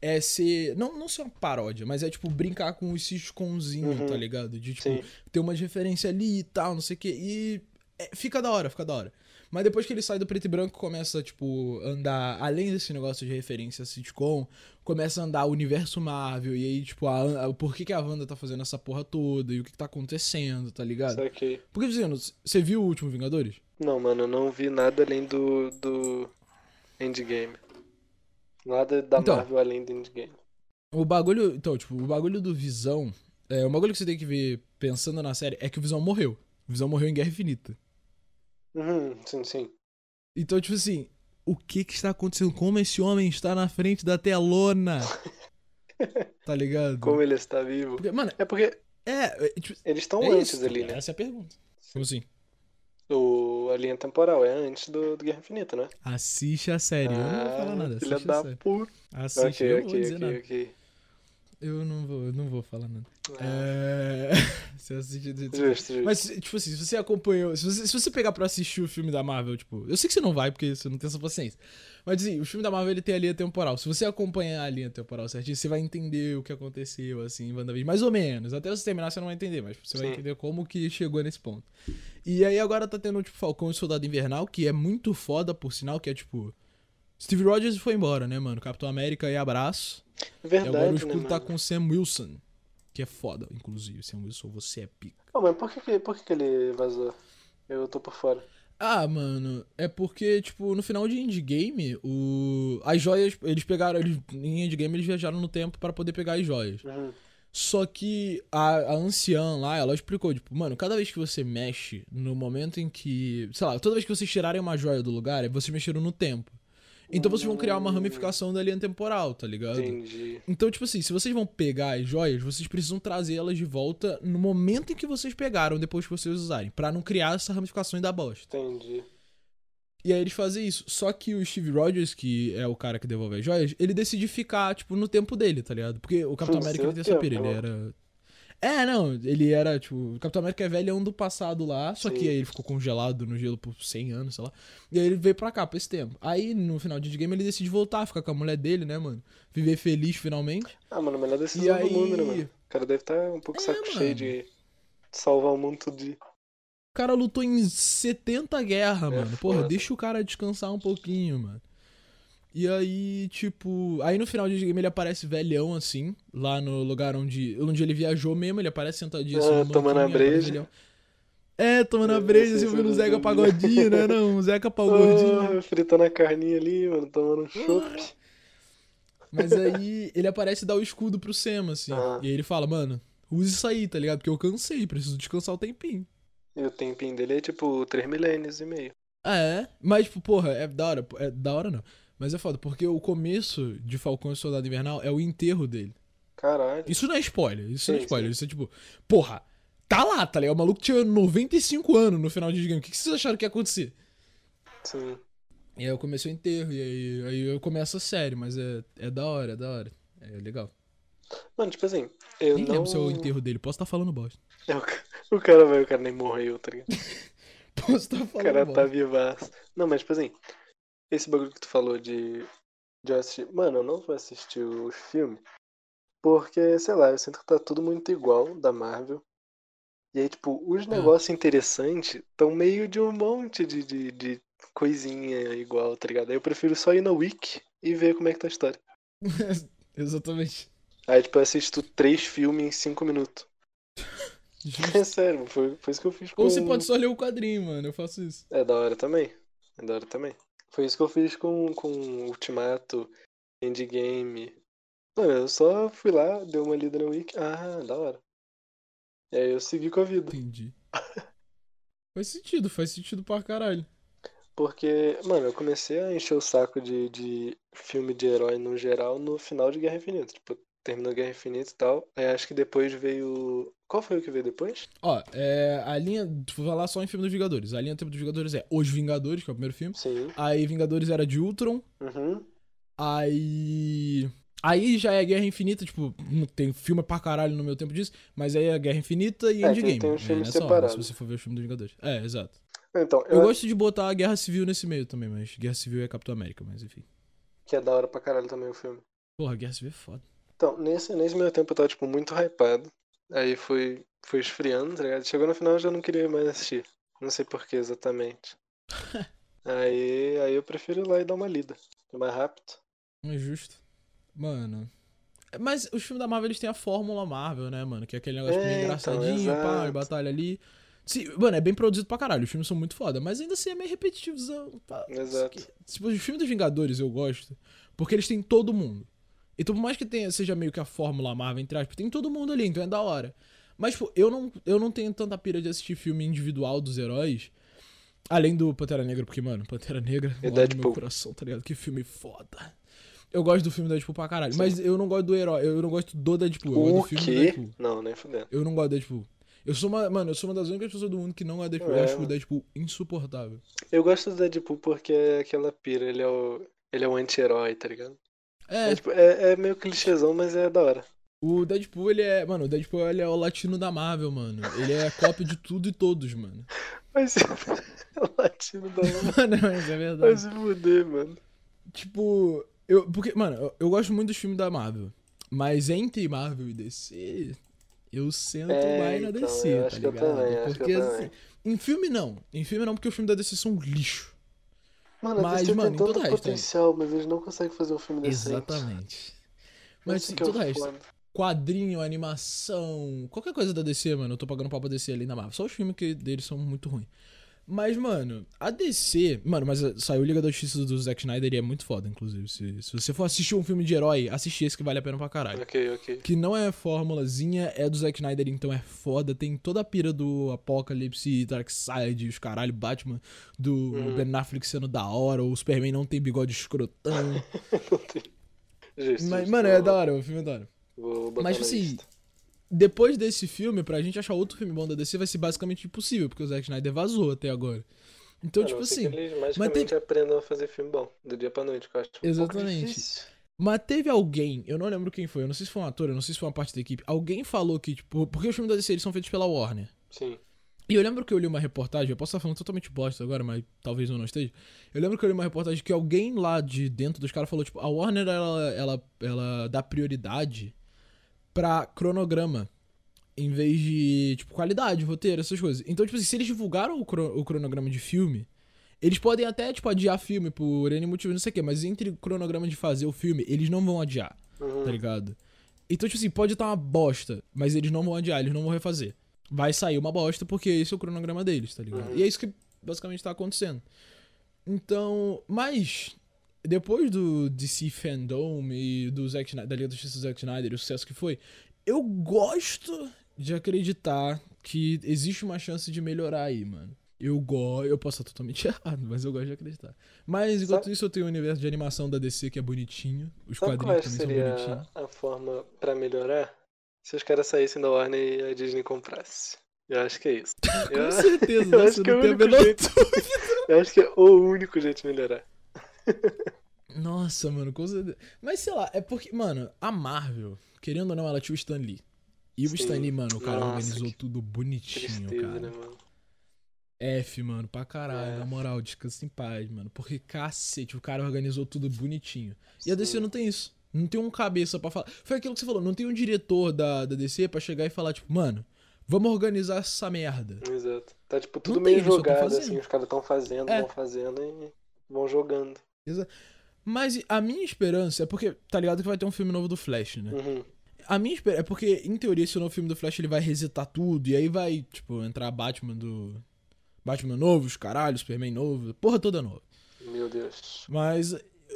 é ser. Não, não ser uma paródia, mas é tipo brincar com os sitcomzinho, Uhum. tá ligado? De tipo, Sim. ter uma referência ali e tal, não sei o quê. E é, fica da hora, fica da hora. Mas depois que ele sai do preto e branco, começa, tipo, andar, além desse negócio de referência sitcom, começa a andar o universo Marvel, e aí, tipo, a, a- por que, que a Wanda tá fazendo essa porra toda, e o que, que tá acontecendo, tá ligado? Saquei. Porque, dizendo, você viu o último Vingadores? Não, mano, eu não vi nada além do, do Endgame. Nada da Então. Marvel além do Endgame. O bagulho. Então, tipo, o bagulho do Visão. É, o bagulho que você tem que ver pensando na série é que o Visão morreu. O Visão morreu em Guerra Infinita. Uhum, sim, sim. Então, tipo assim, o que que está acontecendo? Como esse homem está na frente da telona? Tá ligado? Como ele está vivo. Porque, mano, É porque é. é, tipo, eles estão é antes isso, ali, cara, né? Essa é a pergunta. Como assim? O, a linha temporal é antes do, do Guerra Infinita, né? Assiste a série. eu não vou falar nada. Ah, filha Assiste a da puta. Assiste, Ok, eu não vou dizer ok, nada. ok. Eu não vou, eu não vou falar nada. Ah, É. Você justo. Mas, tipo assim, se você acompanhou. Se você, se você pegar pra assistir o filme da Marvel, tipo. Eu sei que você não vai, porque você não tem essa paciência. Mas assim, o filme da Marvel ele tem a linha temporal. Se você acompanhar a linha temporal certinho, você vai entender o que aconteceu, assim, em WandaVision. Mais ou menos. Até você terminar, você não vai entender, mas você vai Sim. entender como que chegou nesse ponto. E aí agora tá tendo, tipo, Falcão e Soldado Invernal, que é muito foda, por sinal, que é tipo. Steve Rogers foi embora, né, mano? Capitão América e abraço. E agora o Verdade, né, escudo tá mano? com o Sam Wilson. Que é foda, inclusive. Sam Wilson, você é pica. Oh, mas por que, por que, ele vazou? Eu tô por fora. Ah, mano, é porque, tipo, no final de Endgame, o... as joias, eles pegaram, eles, em Endgame eles viajaram no tempo pra poder pegar as joias. Uhum. Só que a, a anciã lá, ela explicou, tipo, mano, cada vez que você mexe, no momento em que, sei lá, toda vez que vocês tirarem uma joia do lugar, vocês mexeram no tempo. Então vocês vão criar uma ramificação da linha temporal, tá ligado? Entendi. Então, tipo assim, se vocês vão pegar as joias, vocês precisam trazê-las de volta no momento em que vocês pegaram, depois que vocês usarem, Pra não criar essa ramificação e dar bosta. Entendi. E aí eles fazem isso. Só que o Steve Rogers, que é o cara que devolve as joias, ele decide ficar, tipo, no tempo dele, tá ligado? Porque o Capitão América ele tem essa pira, ele era. É, não, ele era, tipo, o Capitão América é velhão do passado lá, só que Sim. aí ele ficou congelado no gelo por 100 anos, sei lá. E aí ele veio pra cá, pra esse tempo. Aí no final de game ele decide voltar, ficar com a mulher dele, né, mano? Viver feliz finalmente. Ah, mano, a melhor E decisão aí. do mundo, né, mano? O cara deve estar um pouco É, saco mano. cheio de salvar o mundo todo dia. O cara lutou em 70 guerras, É mano. Porra, foda. deixa o cara descansar um pouquinho, mano. E aí, tipo. Aí no final de game ele aparece velhão, assim, lá no lugar onde, onde ele viajou mesmo. Ele aparece sentadinho assim, Ah, tomando a breja. É, tomando a Eu breja, assim, se ouvindo eu o Zeca. Pagodinho, né? Não, o Zeca Pau Gordinho. Ah, fritando a carninha ali, mano, tomando um chopp. Mas aí ele aparece e dá o escudo pro Sam, assim. Ah. E aí ele fala, mano, use isso aí, tá ligado? Porque eu cansei, preciso descansar o tempinho. E o tempinho dele é tipo 3 milênios e meio. Ah, é? Mas, tipo, porra, é da hora. É da hora não. Mas é foda, porque o começo de Falcão e Soldado Invernal é o enterro dele. Caralho. Isso não é spoiler, isso não é Sim, spoiler. sim. Isso é tipo, porra, tá lá, tá ligado? O maluco tinha 95 anos no final de game. O que que vocês acharam que ia acontecer? Sim. E aí eu comecei o enterro, e aí, aí eu começo a série, mas é, é da hora, é da hora. É legal. Mano, tipo assim, eu Nem não. lembro se é o enterro dele, posso estar falando bosta. É, o, o cara, velho, o cara nem morreu, tá ligado? Posso estar O falando cara bosta. tá vivaço. Não, mas tipo assim, esse bagulho que tu falou de, de assistir. Mano, eu não vou assistir os filmes. Porque, sei lá, eu sinto que tá tudo muito igual da Marvel. E aí, tipo, os Ah. negócios interessantes estão meio de um monte de, de, de coisinha igual, tá ligado? Aí eu prefiro só ir na Wiki e ver como é que tá a história. Exatamente. Aí, tipo, eu assisto três filmes em cinco minutos. É sério, foi, foi isso que eu fiz com... Ou você pode só ler o quadrinho, mano, eu faço isso. É da hora também. É da hora também. Foi isso que eu fiz com, com Ultimato, Endgame. Mano, eu só fui lá, dei uma lida no Wiki. Ah, da hora. E aí eu segui com a vida. Entendi. faz sentido, faz sentido pra caralho. Porque, mano, eu comecei a encher o saco de, de filme de herói no geral no final de Guerra Infinita. Tipo, terminou Guerra Infinita e tal. Aí acho que depois veio. Qual foi o que veio depois? Ó, é, a linha. Vou falar só em filme dos Vingadores. A linha do tempo dos Vingadores é Os Vingadores, que é o primeiro filme. Sim. Aí Vingadores era de Ultron. Uhum. Aí. Aí já é Guerra Infinita, tipo, não tem filme pra caralho no meu tempo disso, mas aí é Guerra Infinita e É, tem- Endgame. tem uns é filmes nessa ordem, separados. se você for ver o filme dos Vingadores. É, exato. Então, Eu eu, gosto de botar a Guerra Civil nesse meio também, mas Guerra Civil é Capitão América, mas enfim. que é da hora pra caralho também o filme. Porra, Guerra Civil é foda. Então, nesse, nesse meu tempo eu tava, tipo, muito hypado. Aí foi, foi esfriando, tá ligado? Chegou no final eu já não queria mais assistir. Não sei por que exatamente. aí, aí eu prefiro ir lá e dar uma lida. É mais rápido. É justo. Mano. Mas os filmes da Marvel, eles têm a fórmula Marvel, né, mano? Que é aquele negócio meio É, então, engraçadinho, pá, exato. e batalha ali. Sim, mano, é bem produzido pra caralho. Os filmes são muito foda, mas ainda assim é meio repetitivozão. pá. Exato. Tipo, os filmes dos Vingadores eu gosto, porque eles têm todo mundo. Então, por mais que tenha, seja meio que a fórmula Marvel, entre aspas, tem todo mundo ali, então é da hora. Mas, tipo, eu não, eu não tenho tanta pira de assistir filme individual dos heróis, Além do Pantera Negra, porque, mano, Pantera Negra mora no meu coração, tá ligado? Que filme foda. Eu gosto do filme Deadpool pra caralho. Mas eu não gosto do herói, eu não gosto do Deadpool. Eu gosto O do filme quê? Deadpool. Não, nem fudendo. Eu não gosto do Deadpool. Eu sou uma, mano, eu sou uma das únicas pessoas do mundo que não gosta do Deadpool. Eu É. acho o Deadpool insuportável. Eu gosto do Deadpool porque é aquela pira, ele é o. Ele é o anti-herói, tá ligado? É, É, tipo, é, é meio clichêzão, mas é da hora. o Deadpool, ele é. Mano, o Deadpool ele é o latino da Marvel, mano. Ele é cópia de tudo e todos, mano. Mas é o latino da hora. Mano, mas é verdade. se fuder, mano. Tipo, eu. Porque, mano, eu, eu gosto muito dos filmes da Marvel. Mas entre Marvel e DC, eu sento É, mais na então, DC, tá acho que eu ligado? porque assim. Em filme não. Em filme não, porque os filmes da DC são um lixo. Mano, Mas, DC mano, todo tanto resto, potencial, mas eles não conseguem fazer um filme decente. Exatamente. Mas assim, é o todo o resto. foda. Quadrinho, animação, qualquer coisa da DC, mano, eu tô pagando pau pra DC ali na Marvel. Só os filmes que deles são muito ruins. Mas, mano, a DC. Mano, mas uh, saiu Liga da Justiça do Zack Snyder e é muito foda, inclusive. Se, se você for assistir um filme de herói, assiste esse que vale a pena pra caralho. Ok, ok. Que não é formulazinha, é do Zack Snyder, então é foda. Tem toda a pira do Apocalipse, Darkseid, os caralho, Batman, do Uhum. Ben Affleck sendo da hora, o Superman não tem bigode escrotão. Não tem. Justo, mas, justo. mano, é da hora, o filme é da hora. Vou botar Mas, tipo assim, lista. Depois desse filme, pra gente achar outro filme bom da DC vai ser basicamente impossível, porque o Zack Snyder vazou até agora. Então, A tipo assim, que eles magicamente aprendam a fazer filme bom, do dia pra noite, que eu acho um Exatamente. difícil. mas teve alguém, eu não lembro quem foi, eu não sei se foi um ator, eu não sei se foi uma parte da equipe, alguém falou que, tipo, porque os filmes da DC eles são feitos pela Warner. Sim. E eu lembro que eu li uma reportagem, eu posso estar falando totalmente bosta agora, mas talvez eu não esteja. Eu lembro que eu li uma reportagem que alguém lá de dentro dos caras falou, tipo, a Warner, ela, ela, ela dá prioridade pra cronograma. Em vez de, tipo, qualidade, roteiro, essas coisas. Então, tipo assim, se eles divulgaram o, cro- o cronograma de filme, eles podem até, tipo, adiar filme por N motivo, não sei o quê, mas entre o cronograma de fazer o filme, eles não vão adiar Uhum. tá ligado? Então, tipo assim, pode estar uma bosta, mas eles não vão adiar, eles não vão refazer. Vai sair uma bosta porque esse é o cronograma deles, tá ligado? Uhum. E é isso que basicamente tá acontecendo. Então, mas depois do DC Fandom e do Zack Snyder, da Liga da Justiça do Zack Snyder o sucesso que foi, eu gosto de acreditar que existe uma chance de melhorar aí, mano. Eu gosto, eu posso estar totalmente errado, mas eu gosto de acreditar. Mas enquanto Sabe- isso eu tenho o universo de animação da DC que é bonitinho, os Sabe quadrinhos que também são seria bonitinhos. a forma pra melhorar? Se os caras saíssem da Warner e a Disney comprasse. Eu acho que é isso. Com Eu, certeza, eu nossa, acho que é não a menor jeito. eu acho que é o único jeito de melhorar. Nossa, mano, com certeza. Mas sei lá, é porque, mano, a Marvel, querendo ou não, ela tinha o Stan Lee. E o Sim. Stan Lee, mano, o cara Nossa, organizou tudo bonitinho, Tristeza, cara. né, mano? F, mano, pra caralho, É. na moral, descansa em paz, mano. Porque cacete, o cara organizou tudo bonitinho. E a DC Sim. não tem isso. Não tem um cabeça pra falar. Foi aquilo que você falou, não tem um diretor da, da DC pra chegar e falar, tipo, mano, vamos organizar essa merda. Exato. Tá tipo tudo Não meio jogado, assim, os caras tão fazendo, É. vão fazendo e vão jogando. Mas a minha esperança é porque, tá ligado que vai ter um filme novo do Flash, né? Uhum. A minha esperança é porque, em teoria, esse novo filme do Flash ele vai resetar tudo. E aí vai, tipo, entrar Batman do. Batman novo, os caralhos, Superman novo, porra toda nova. Meu Deus. Mas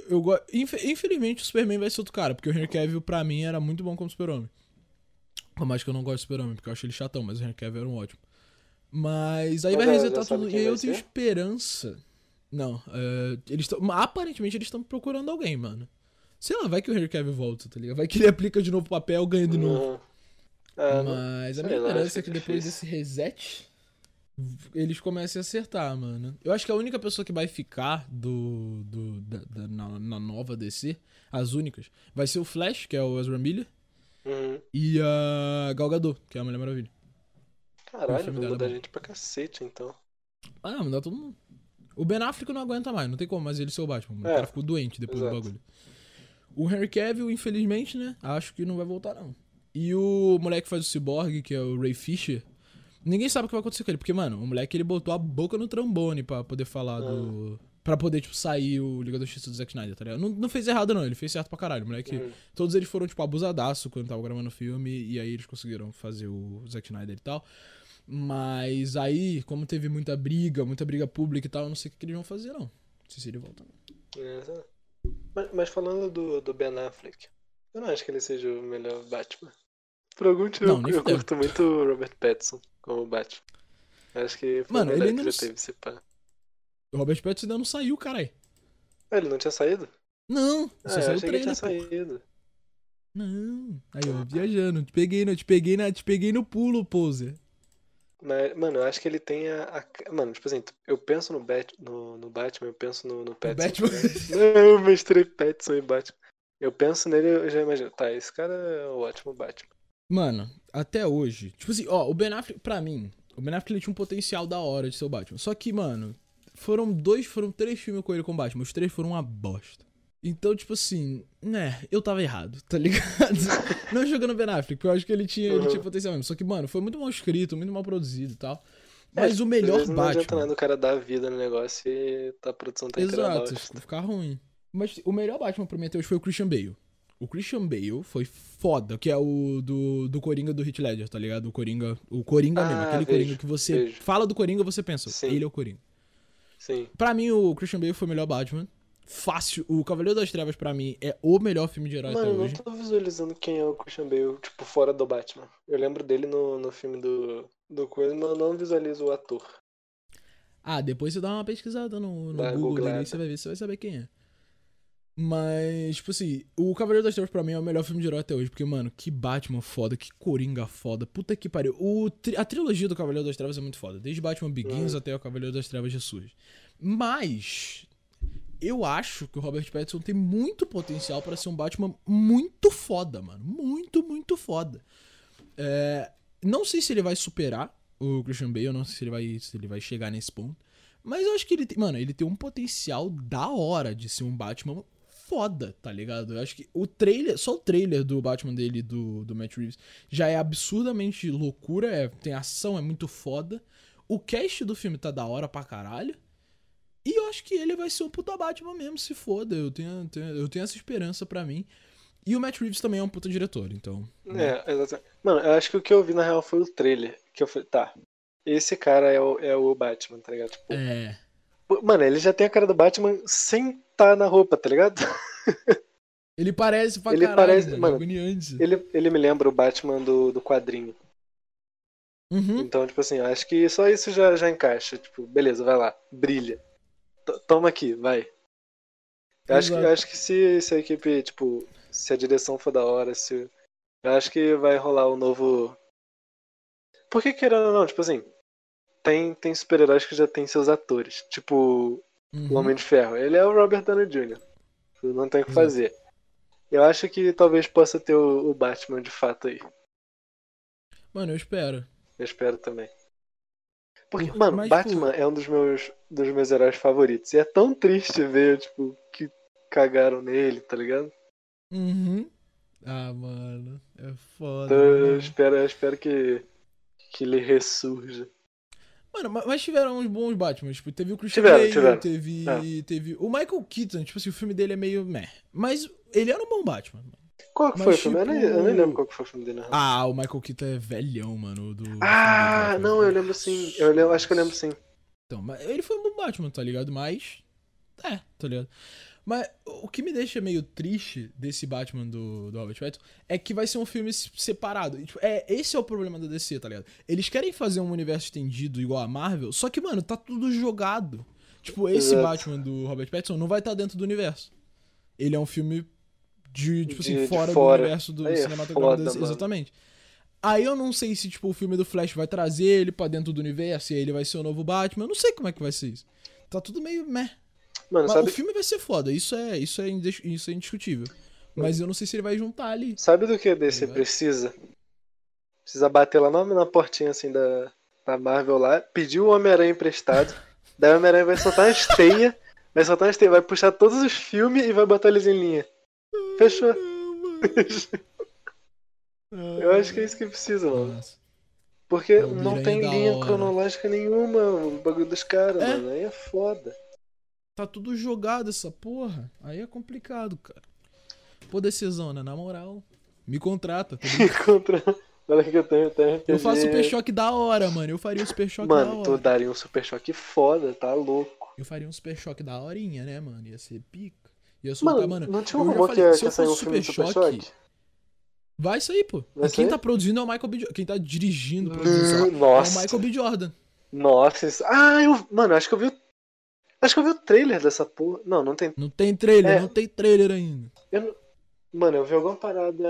eu gosto. Infelizmente o Superman vai ser outro cara, porque o Henry Cavill, pra mim, era muito bom como Super-Homem. Por mais que eu não gosto do Super-Homem, porque eu acho ele chatão, mas o Henry Cavill era um ótimo. Mas aí Mas vai resetar tudo. E eu tenho esperança. Não, é, eles estão. Aparentemente eles estão procurando alguém, mano. Sei lá, vai que o Henry Cavill volta, tá ligado? Vai que ele aplica de novo o papel, ganha de novo. Uhum. Não- Mas a minha esperança é que é depois desse reset, eles comecem a acertar, mano. Eu acho que a única pessoa que vai ficar do, do da, da- na, na nova DC, as únicas, vai ser o Flash, que é o Ezra Miller, Uhum. e a Gal Gadot, que é a Mulher Maravilha. Caralho, vai dela é mudar bom. gente pra cacete, então. Ah, mudar todo mundo. O Ben Affleck não aguenta mais, não tem como mais ele ser o Batman. O É, cara ficou doente depois exato. do bagulho. O Henry Cavill, infelizmente, né? Acho que não vai voltar, não. E o moleque que faz o Cyborg, que é o Ray Fisher, ninguém sabe o que vai acontecer com ele. Porque, mano, o moleque ele botou a boca no trombone pra poder falar do. Pra poder, tipo, sair o Liga da Justiça do Zack Snyder, tá ligado? Não, não fez errado, não. Ele fez certo pra caralho. O moleque. Uhum. Todos eles foram, tipo, abusadaço quando tava gravando o filme. E aí eles conseguiram fazer o Zack Snyder e tal. Mas aí, como teve muita briga, muita briga pública e tal, eu não sei o que, eles vão fazer, não. Não sei se ele volta, não. É, tá. mas, mas falando do, do Ben Affleck, eu não acho que ele seja o melhor Batman. Por algum motivo, Não, eu, eu curto muito o Robert Pattinson como Batman. Eu Acho que foi Mano, o melhor ele que não já teve, se pá. O Robert Pattinson ainda não saiu, caralho. Ah, Ele não tinha saído? Não, só Ah, eu saiu o achei que ele trailer. tinha pô. saído. Não. Aí, ó, viajando. Te peguei, te peguei na, te peguei no pulo, poser. Mas, mano, eu acho que ele tem a. a- Mano, tipo assim, eu penso no, Bat... no, no Batman, eu penso no, no. Batman. Não, eu misturei Pattinson e Batman. Eu penso nele, eu já imagino. Tá, esse cara é o ótimo Batman. Mano, até hoje. Tipo assim, ó, o Ben Affleck, pra mim, o Ben Affleck ele tinha um potencial da hora de ser o Batman. Só que, mano, foram dois, foram três filmes com ele com o Batman. Os três foram uma bosta. Então, tipo assim, né, eu tava errado, tá ligado? Não jogando Ben Affleck, porque eu acho que ele tinha, ele Uhum. tinha potencial mesmo. Só que, mano, foi muito mal escrito, muito mal produzido e tal. É, Mas o Às melhor Não adianta Batman. nada o cara dar vida no negócio e a produção tá Exato, bosta. ficar ruim. Mas o melhor Batman pra mim até hoje foi o Christian Bale. O Christian Bale foi foda, que é o do, do Coringa do Heath Ledger, tá ligado? O Coringa, o Coringa Ah, mesmo, aquele vejo, Coringa que você vejo. fala do Coringa, você pensa, Sim. ele é o Coringa. Sim. Pra mim o Christian Bale foi o melhor Batman. Fácil, o Cavaleiro das Trevas pra mim é o melhor filme de herói Mano, até eu não hoje. tô visualizando quem é o Christian Bale, tipo, fora do Batman. Eu lembro dele no, no filme do, do Coisa, mas eu não visualizo o ator. Ah, depois você dá uma pesquisada no, no Google aí você vai ver, você vai saber quem é. Mas, tipo assim, o Cavaleiro das Trevas pra mim é o melhor filme de herói até hoje. Porque, mano, que Batman foda, que Coringa foda. Puta que pariu. O, a trilogia do Cavaleiro das Trevas é muito foda. Desde Batman Begins até o Cavaleiro das Trevas ressurge. Mas, eu acho que o Robert Pattinson tem muito potencial pra ser um Batman muito foda, mano. Muito, muito foda. É, não sei se ele vai superar o Christian Bale, não sei se ele vai, se ele vai chegar nesse ponto. Mas eu acho que ele tem, mano, ele tem um potencial da hora de ser um Batman foda, tá ligado? Eu acho que o trailer, só o trailer do Batman dele, do, do Matt Reeves, já é absurdamente loucura, é, tem ação, é muito foda. O cast do filme tá da hora pra caralho. E eu acho que ele vai ser um puta Batman mesmo, se foda. Eu tenho, tenho- eu tenho essa esperança pra mim. E o Matt Reeves também é um puta diretor, então. né? É, exatamente. Mano, eu acho que o que eu vi na real foi o trailer. Que eu falei, tá, esse cara é o, é o Batman, tá ligado? Tipo, É. mano, ele já tem a cara do Batman sem tá na roupa, tá ligado? Ele parece pra Ele caralho, parece- mano. agoniante. Ele, ele me lembra o Batman do, do quadrinho. Uhum. Então, tipo assim, eu acho que só isso já, já encaixa. Tipo, beleza, vai lá, brilha. Toma aqui, vai. Eu acho, que, eu acho que se, se a equipe, tipo, se a direção for da hora, se. Eu acho que vai rolar o novo. Por que querendo ou não, tipo assim, tem, tem super-heróis que já tem seus atores. Tipo, Uhum. o Homem de Ferro. Ele é o Robert Downey Jr. Não tem o que Exato. fazer. Eu acho que talvez possa ter o, o Batman de fato aí. Mano, eu espero. Eu espero também. Porque, Porra, mano, mas, Batman é um dos meus, dos meus heróis favoritos. E é tão triste ver, tipo, que cagaram nele, tá ligado? Uhum. Ah, mano. É foda. Então eu né? espero, eu espero que, que ele ressurja. Mano, ma- mas tiveram uns bons Batman. Tipo, teve o Christian Tiveram, Bale, tiveram. teve. É. Teve. O Michael Keaton, tipo assim, o filme dele é meio meh. Mas ele era um bom Batman. mano. Qual que Mas, foi o filme? Eu, nem, eu nem tipo- lembro qual que foi o filme dele. na. Ah, o Michael Keaton é velhão, mano. Do, Ah, do não, eu lembro sim. Eu lembro, acho que eu lembro sim. Então, mas ele foi um bom Batman, tá ligado? Mas. É, tá ligado? Mas o que me deixa meio triste desse Batman do, do Robert Pattinson é que vai ser um filme se- separado. E, tipo, é, esse é o problema da DC, tá ligado? Eles querem fazer um universo estendido igual a Marvel, só que, mano, tá tudo jogado. Tipo, esse Exato. Batman do Robert Pattinson não vai estar dentro do universo. Ele é um filme de, tipo assim, De- de fora, fora. do universo do é cinematográfico foda, DC. mano. Aí eu não sei se, tipo, o filme do Flash vai trazer ele pra dentro do universo e aí ele vai ser o novo Batman. Eu não sei como é que vai ser isso. Tá tudo meio meh. Mano, Mas sabe, o filme vai ser foda, isso é, isso é, isso é indiscutível. Mas eu não sei se ele vai juntar ali. sabe do que a DC Ligado? precisa? Precisa bater lá na, na portinha assim da, da Marvel lá, pedir o Homem-Aranha emprestado. daí o Homem-Aranha vai soltar uma esteia, vai soltar uma esteia, vai puxar todos os filmes e vai botar eles em linha. Fechou. Eu acho que é isso que precisa, mano. Nossa. Porque O não tem é linha hora. cronológica nenhuma, o bagulho dos caras, É? mano. Aí é foda. Tá tudo jogado essa porra. Aí é complicado, cara. Pô, decisona, na moral. Me contrata. tá ligado? Contra. Olha que eu tenho, tenho Eu faço super choque da hora, mano. Eu faria um super choque da Mano, tu hora. daria um super choque foda, tá louco. Eu faria um super choque da horinha, né, mano? Ia ser pica. Ia soltar, Mano, mano. não tinha um rumor que ia, sair um fosse filme Super Super Choque, Choque? Vai sair, pô. Vai quem tá produzindo é o Michael B. Jordan. Quem tá dirigindo, produzindo, lá, Nossa. é o Michael B. Jordan. Nossa, isso... Ah, eu... Mano, acho que eu vi... o- Acho que eu vi o trailer dessa porra. Não, não tem. Não tem trailer, É. não tem trailer ainda. Eu Mano, eu vi alguma parada.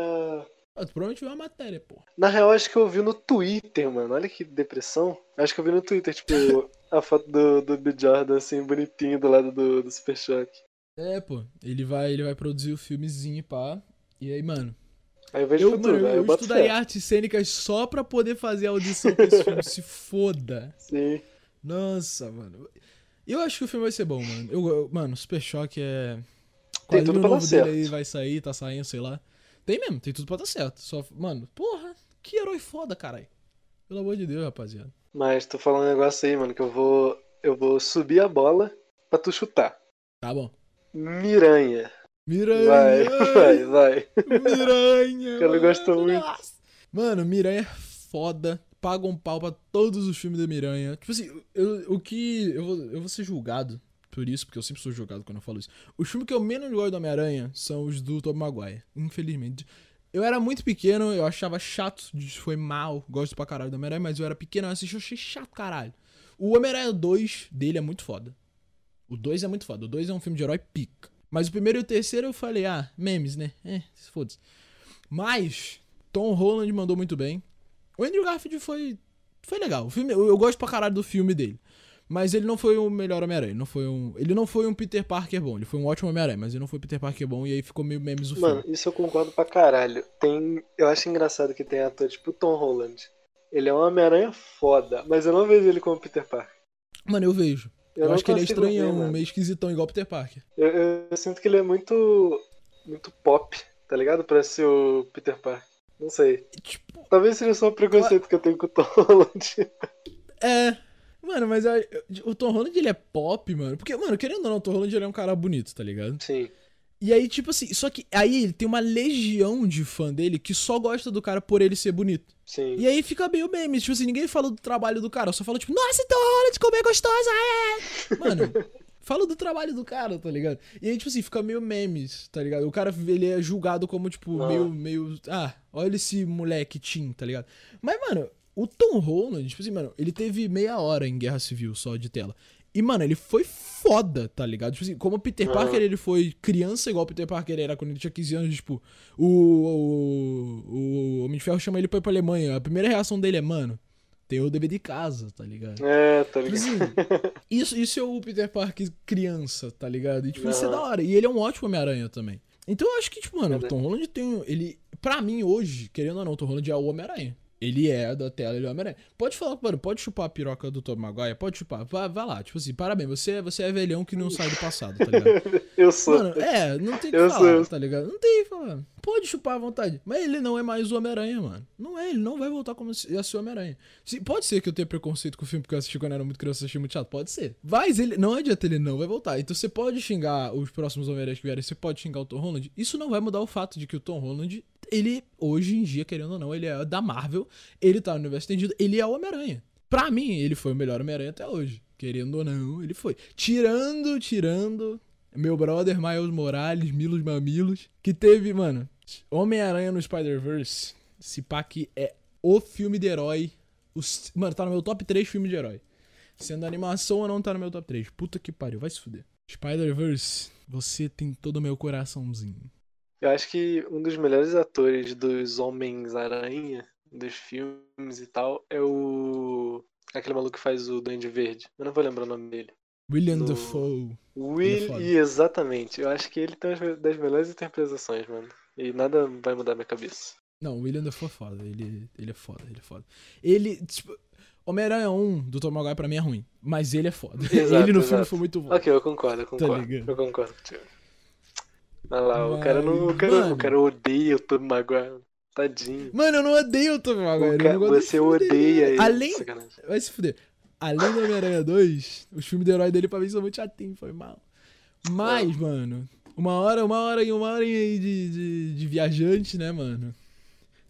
Ah, tu provavelmente viu uma matéria, pô. Na real, acho que eu vi no Twitter, mano. Olha que depressão. Acho que eu vi no Twitter, tipo, a foto do, do B. Jordan, assim, bonitinho do lado do, do Super Choque. É, pô. Ele vai, ele vai produzir o filmezinho, pá. E aí, mano. Aí eu vejo Eu, futuro, mano, eu, eu estudaria artes cênicas só pra poder fazer a audição pra esse filme. Se foda. Sim. Nossa, mano. Eu acho que o filme vai ser bom, mano. Eu, eu- mano, Super Choque é. Tem tudo pra dar novo dele certo. aí vai sair, tá saindo, sei lá. Tem mesmo, tem tudo pra dar certo. Só, mano, porra, que herói foda, caralho. Pelo amor de Deus, rapaziada. Mas tô falando um negócio aí, mano, que eu vou. Eu vou subir a bola pra tu chutar. Tá bom. Miranha. Miranha! Vai, vai, vai. Miranha! Que ela gostou mano, muito. Mano, Miranha é foda. Paga um pau pra todos os filmes da Miranha. Tipo assim, eu, o que. Eu vou, eu vou ser julgado por isso, porque eu sempre sou julgado quando eu falo isso. Os filmes que eu menos gosto do Homem-Aranha são os do Tobey Maguire. Infelizmente. Eu era muito pequeno, eu achava chato, foi mal, gosto pra caralho do Homem-Aranha, mas eu era pequeno, eu assisti, eu achei chato, caralho. O Homem-Aranha 2 dele é muito foda. O 2 é muito foda. O 2 é um filme de herói pica. Mas o primeiro e o terceiro eu falei, ah, memes, né? É, foda-se. Mas, Tom Holland mandou muito bem. O Andrew Garfield foi. Foi legal. O filme, eu, eu gosto pra caralho do filme dele. Mas ele não foi o melhor Homem-Aranha. Não foi um, ele não foi um Peter Parker bom. Ele foi um ótimo Homem-Aranha, mas ele não foi Peter Parker bom. E aí ficou meio memes o Mano, filme. isso eu concordo pra caralho. Tem. Eu acho engraçado que tem ator tipo Tom Holland. Ele é um Homem-Aranha foda, mas eu não vejo ele como Peter Parker. Mano, eu vejo. Eu, não acho que ele é ver, estranhão, mano. meio esquisitão, igual Peter Parker. Eu, eu- eu sinto que ele é muito. muito pop, tá ligado? Pra ser o Peter Parker. Não sei. Tipo, Talvez seja só o preconceito que eu tenho com o Tom Holland. é. Mano, mas a- o Tom Holland ele é pop, mano. Porque, mano, querendo ou não, o Tom Holland ele é um cara bonito, tá ligado? Sim. E aí, tipo assim, só que aí ele tem uma legião de fã dele que só gosta do cara por ele ser bonito. Sim. E aí fica meio meme, tipo assim, ninguém fala do trabalho do cara, só fala tipo, nossa, Tom Holland, como é gostosa, é! Mano, fala do trabalho do cara, tá ligado? E aí, tipo assim, fica meio memes, tá ligado? O cara, ele é julgado como, tipo, Ah. meio, meio, ah, olha esse moleque teen, tá ligado? Mas, mano, o Tom Holland, tipo assim, mano, ele teve meia hora em Guerra Civil só de tela. E, mano, ele foi foda, tá ligado? Tipo assim, como o Peter. Parker, ele foi criança, igual o Peter Parker era quando ele tinha 15 anos, tipo, o, o, o Homem de Ferro chama ele pra ir pra Alemanha. A primeira reação dele é, mano, tem o dever de casa, tá ligado? É, tá Tipo ligado? assim, isso, isso é o Peter Parker criança, tá ligado? E, tipo, isso é da hora. E ele é um ótimo Homem-Aranha também. Então eu acho que, tipo, mano, o. Tom Holland tem. Ele. Pra mim, hoje, querendo ou não, o Tom Holland é o Homem-Aranha. Ele é da tela, ele é Homem-Aranha. Pode falar, mano, pode chupar a piroca do Tom Maguire? Pode chupar. Vai, vai lá, tipo assim, parabéns, você, você é velhão que não sai do passado, tá ligado? Eu sou. Mano, é, não tem o que Eu falar, sou. tá ligado? Não tem o que falar. Pode chupar à vontade. Mas ele não é mais o Homem-Aranha, mano. Não é, ele não vai voltar como se- a ser o Homem-Aranha. Se- Pode ser que eu tenha preconceito com o filme porque eu assisti quando eu era muito criança achei muito chato. Pode ser. Mas ele, não adianta, ele não vai voltar. Então você pode xingar os próximos Homem-Aranhas que vierem, você pode xingar o Tom Holland. Isso não vai mudar o fato de que o Tom Holland, ele, hoje em dia, querendo ou não, ele é da Marvel, ele tá no universo estendido, ele é o Homem-Aranha. Pra mim, ele foi o melhor Homem-Aranha até hoje. Querendo ou não, ele foi. Tirando, tirando meu brother Miles Morales, Milos Mamilos, que teve, mano, Homem-Aranha no Spider-Verse. Esse pá que é o filme de herói. Os- mano, tá no meu top 3 filme de herói. Sendo animação ou não tá no meu top 3. Puta que pariu, vai se fuder. Spider-Verse, você tem todo o meu coraçãozinho. Eu acho que um dos melhores atores dos Homens-Aranha, dos filmes e tal, é o. Aquele maluco que faz o Duende Verde. Eu não vou lembrar o nome dele. William Do- Dafoe. Will, foda. e exatamente. Eu acho que ele tem uma das melhores interpretações, mano. E nada vai mudar minha cabeça. Não, o William Dafoe é foda. Ele, ele é foda, ele é foda. Ele, tipo, Homem-Aranha 1 do Tom Maguire pra mim é ruim. Mas ele é foda. Exato, ele no filme exato. foi muito bom. Ok, eu concordo, eu concordo. ligado? eu concordo contigo. Olha lá, o cara não. O Mas, cara, mano. o cara odeia o Tobey Maguire. Tadinho. Mano, eu não odeio o Tom Maguire. O eu ca- não gosto do Você odeia ele. Além, Sacanagem. Vai se fuder. Além do Homem-Aranha 2, os filmes de herói dele pra mim são muito chatinhos, foi mal. Mas, mano, uma hora, uma hora e uma hora aí de, de, de viajante, né, mano?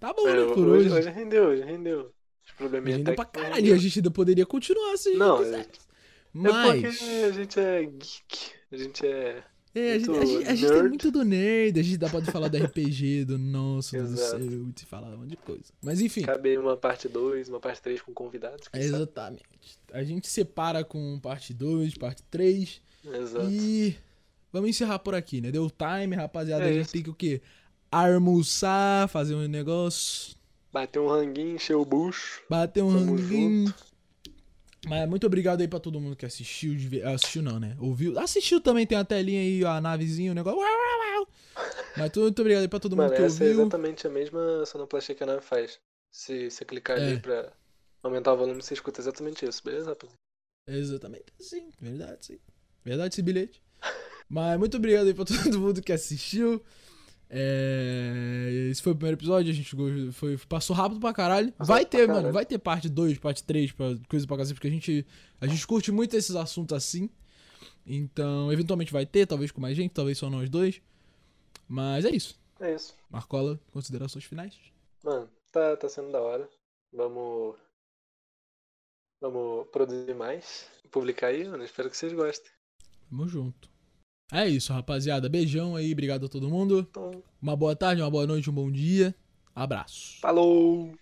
Tá bom, É, né, por hoje, hoje. rendeu, hoje rendeu. Os Ainda até pra que não caralho, e rendeu. a gente ainda poderia continuar se a gente Não. É Mas, porque a gente é geek. A gente é. É, a gente, a gente, a gente tem muito do nerd, a gente dá pode falar do RPG, do nosso, do seu, e falar um monte de coisa. Mas enfim. Cabe uma parte 2, uma parte 3 com convidados. quem sabe? Exatamente. A gente separa com parte 2, parte 3. Exato. E vamos encerrar por aqui, né? Deu time, rapaziada. É a gente isso. tem que o quê? Almoçar, fazer um negócio, Bater um ranguinho, encher o bucho. bater um Tamo ranguinho. Mas muito obrigado aí pra todo mundo que assistiu. Assistiu não, né? Ouviu. Assistiu também, tem a telinha aí, a navezinha, o negócio. Mas tu- muito obrigado aí pra todo mundo Mano, que essa é ouviu. exatamente a mesma sonoplastia que a nave faz. Se você clicar É. ali pra aumentar o volume, você escuta exatamente isso, beleza, rapaziada? Exatamente, sim, verdade, sim. Verdade esse bilhete. Mas muito obrigado aí pra todo mundo que assistiu. É, Esse foi o primeiro episódio, a gente foi, passou rápido pra caralho. Vai ter, caralho. mano, vai ter parte 2, parte 3, pra, coisa pra cacete, porque a gente, a gente curte muito esses assuntos assim. Então, eventualmente vai ter, talvez com mais gente, talvez só nós dois. Mas é isso. É isso. Marcola, considerações finais. Mano, tá, tá sendo da hora. Vamos. Vamos produzir mais. Publicar aí, mano. Espero que vocês gostem. Tamo junto. É isso, rapaziada. Beijão aí, obrigado a todo mundo. Uma boa tarde, uma boa noite, um bom dia. Abraço. falou!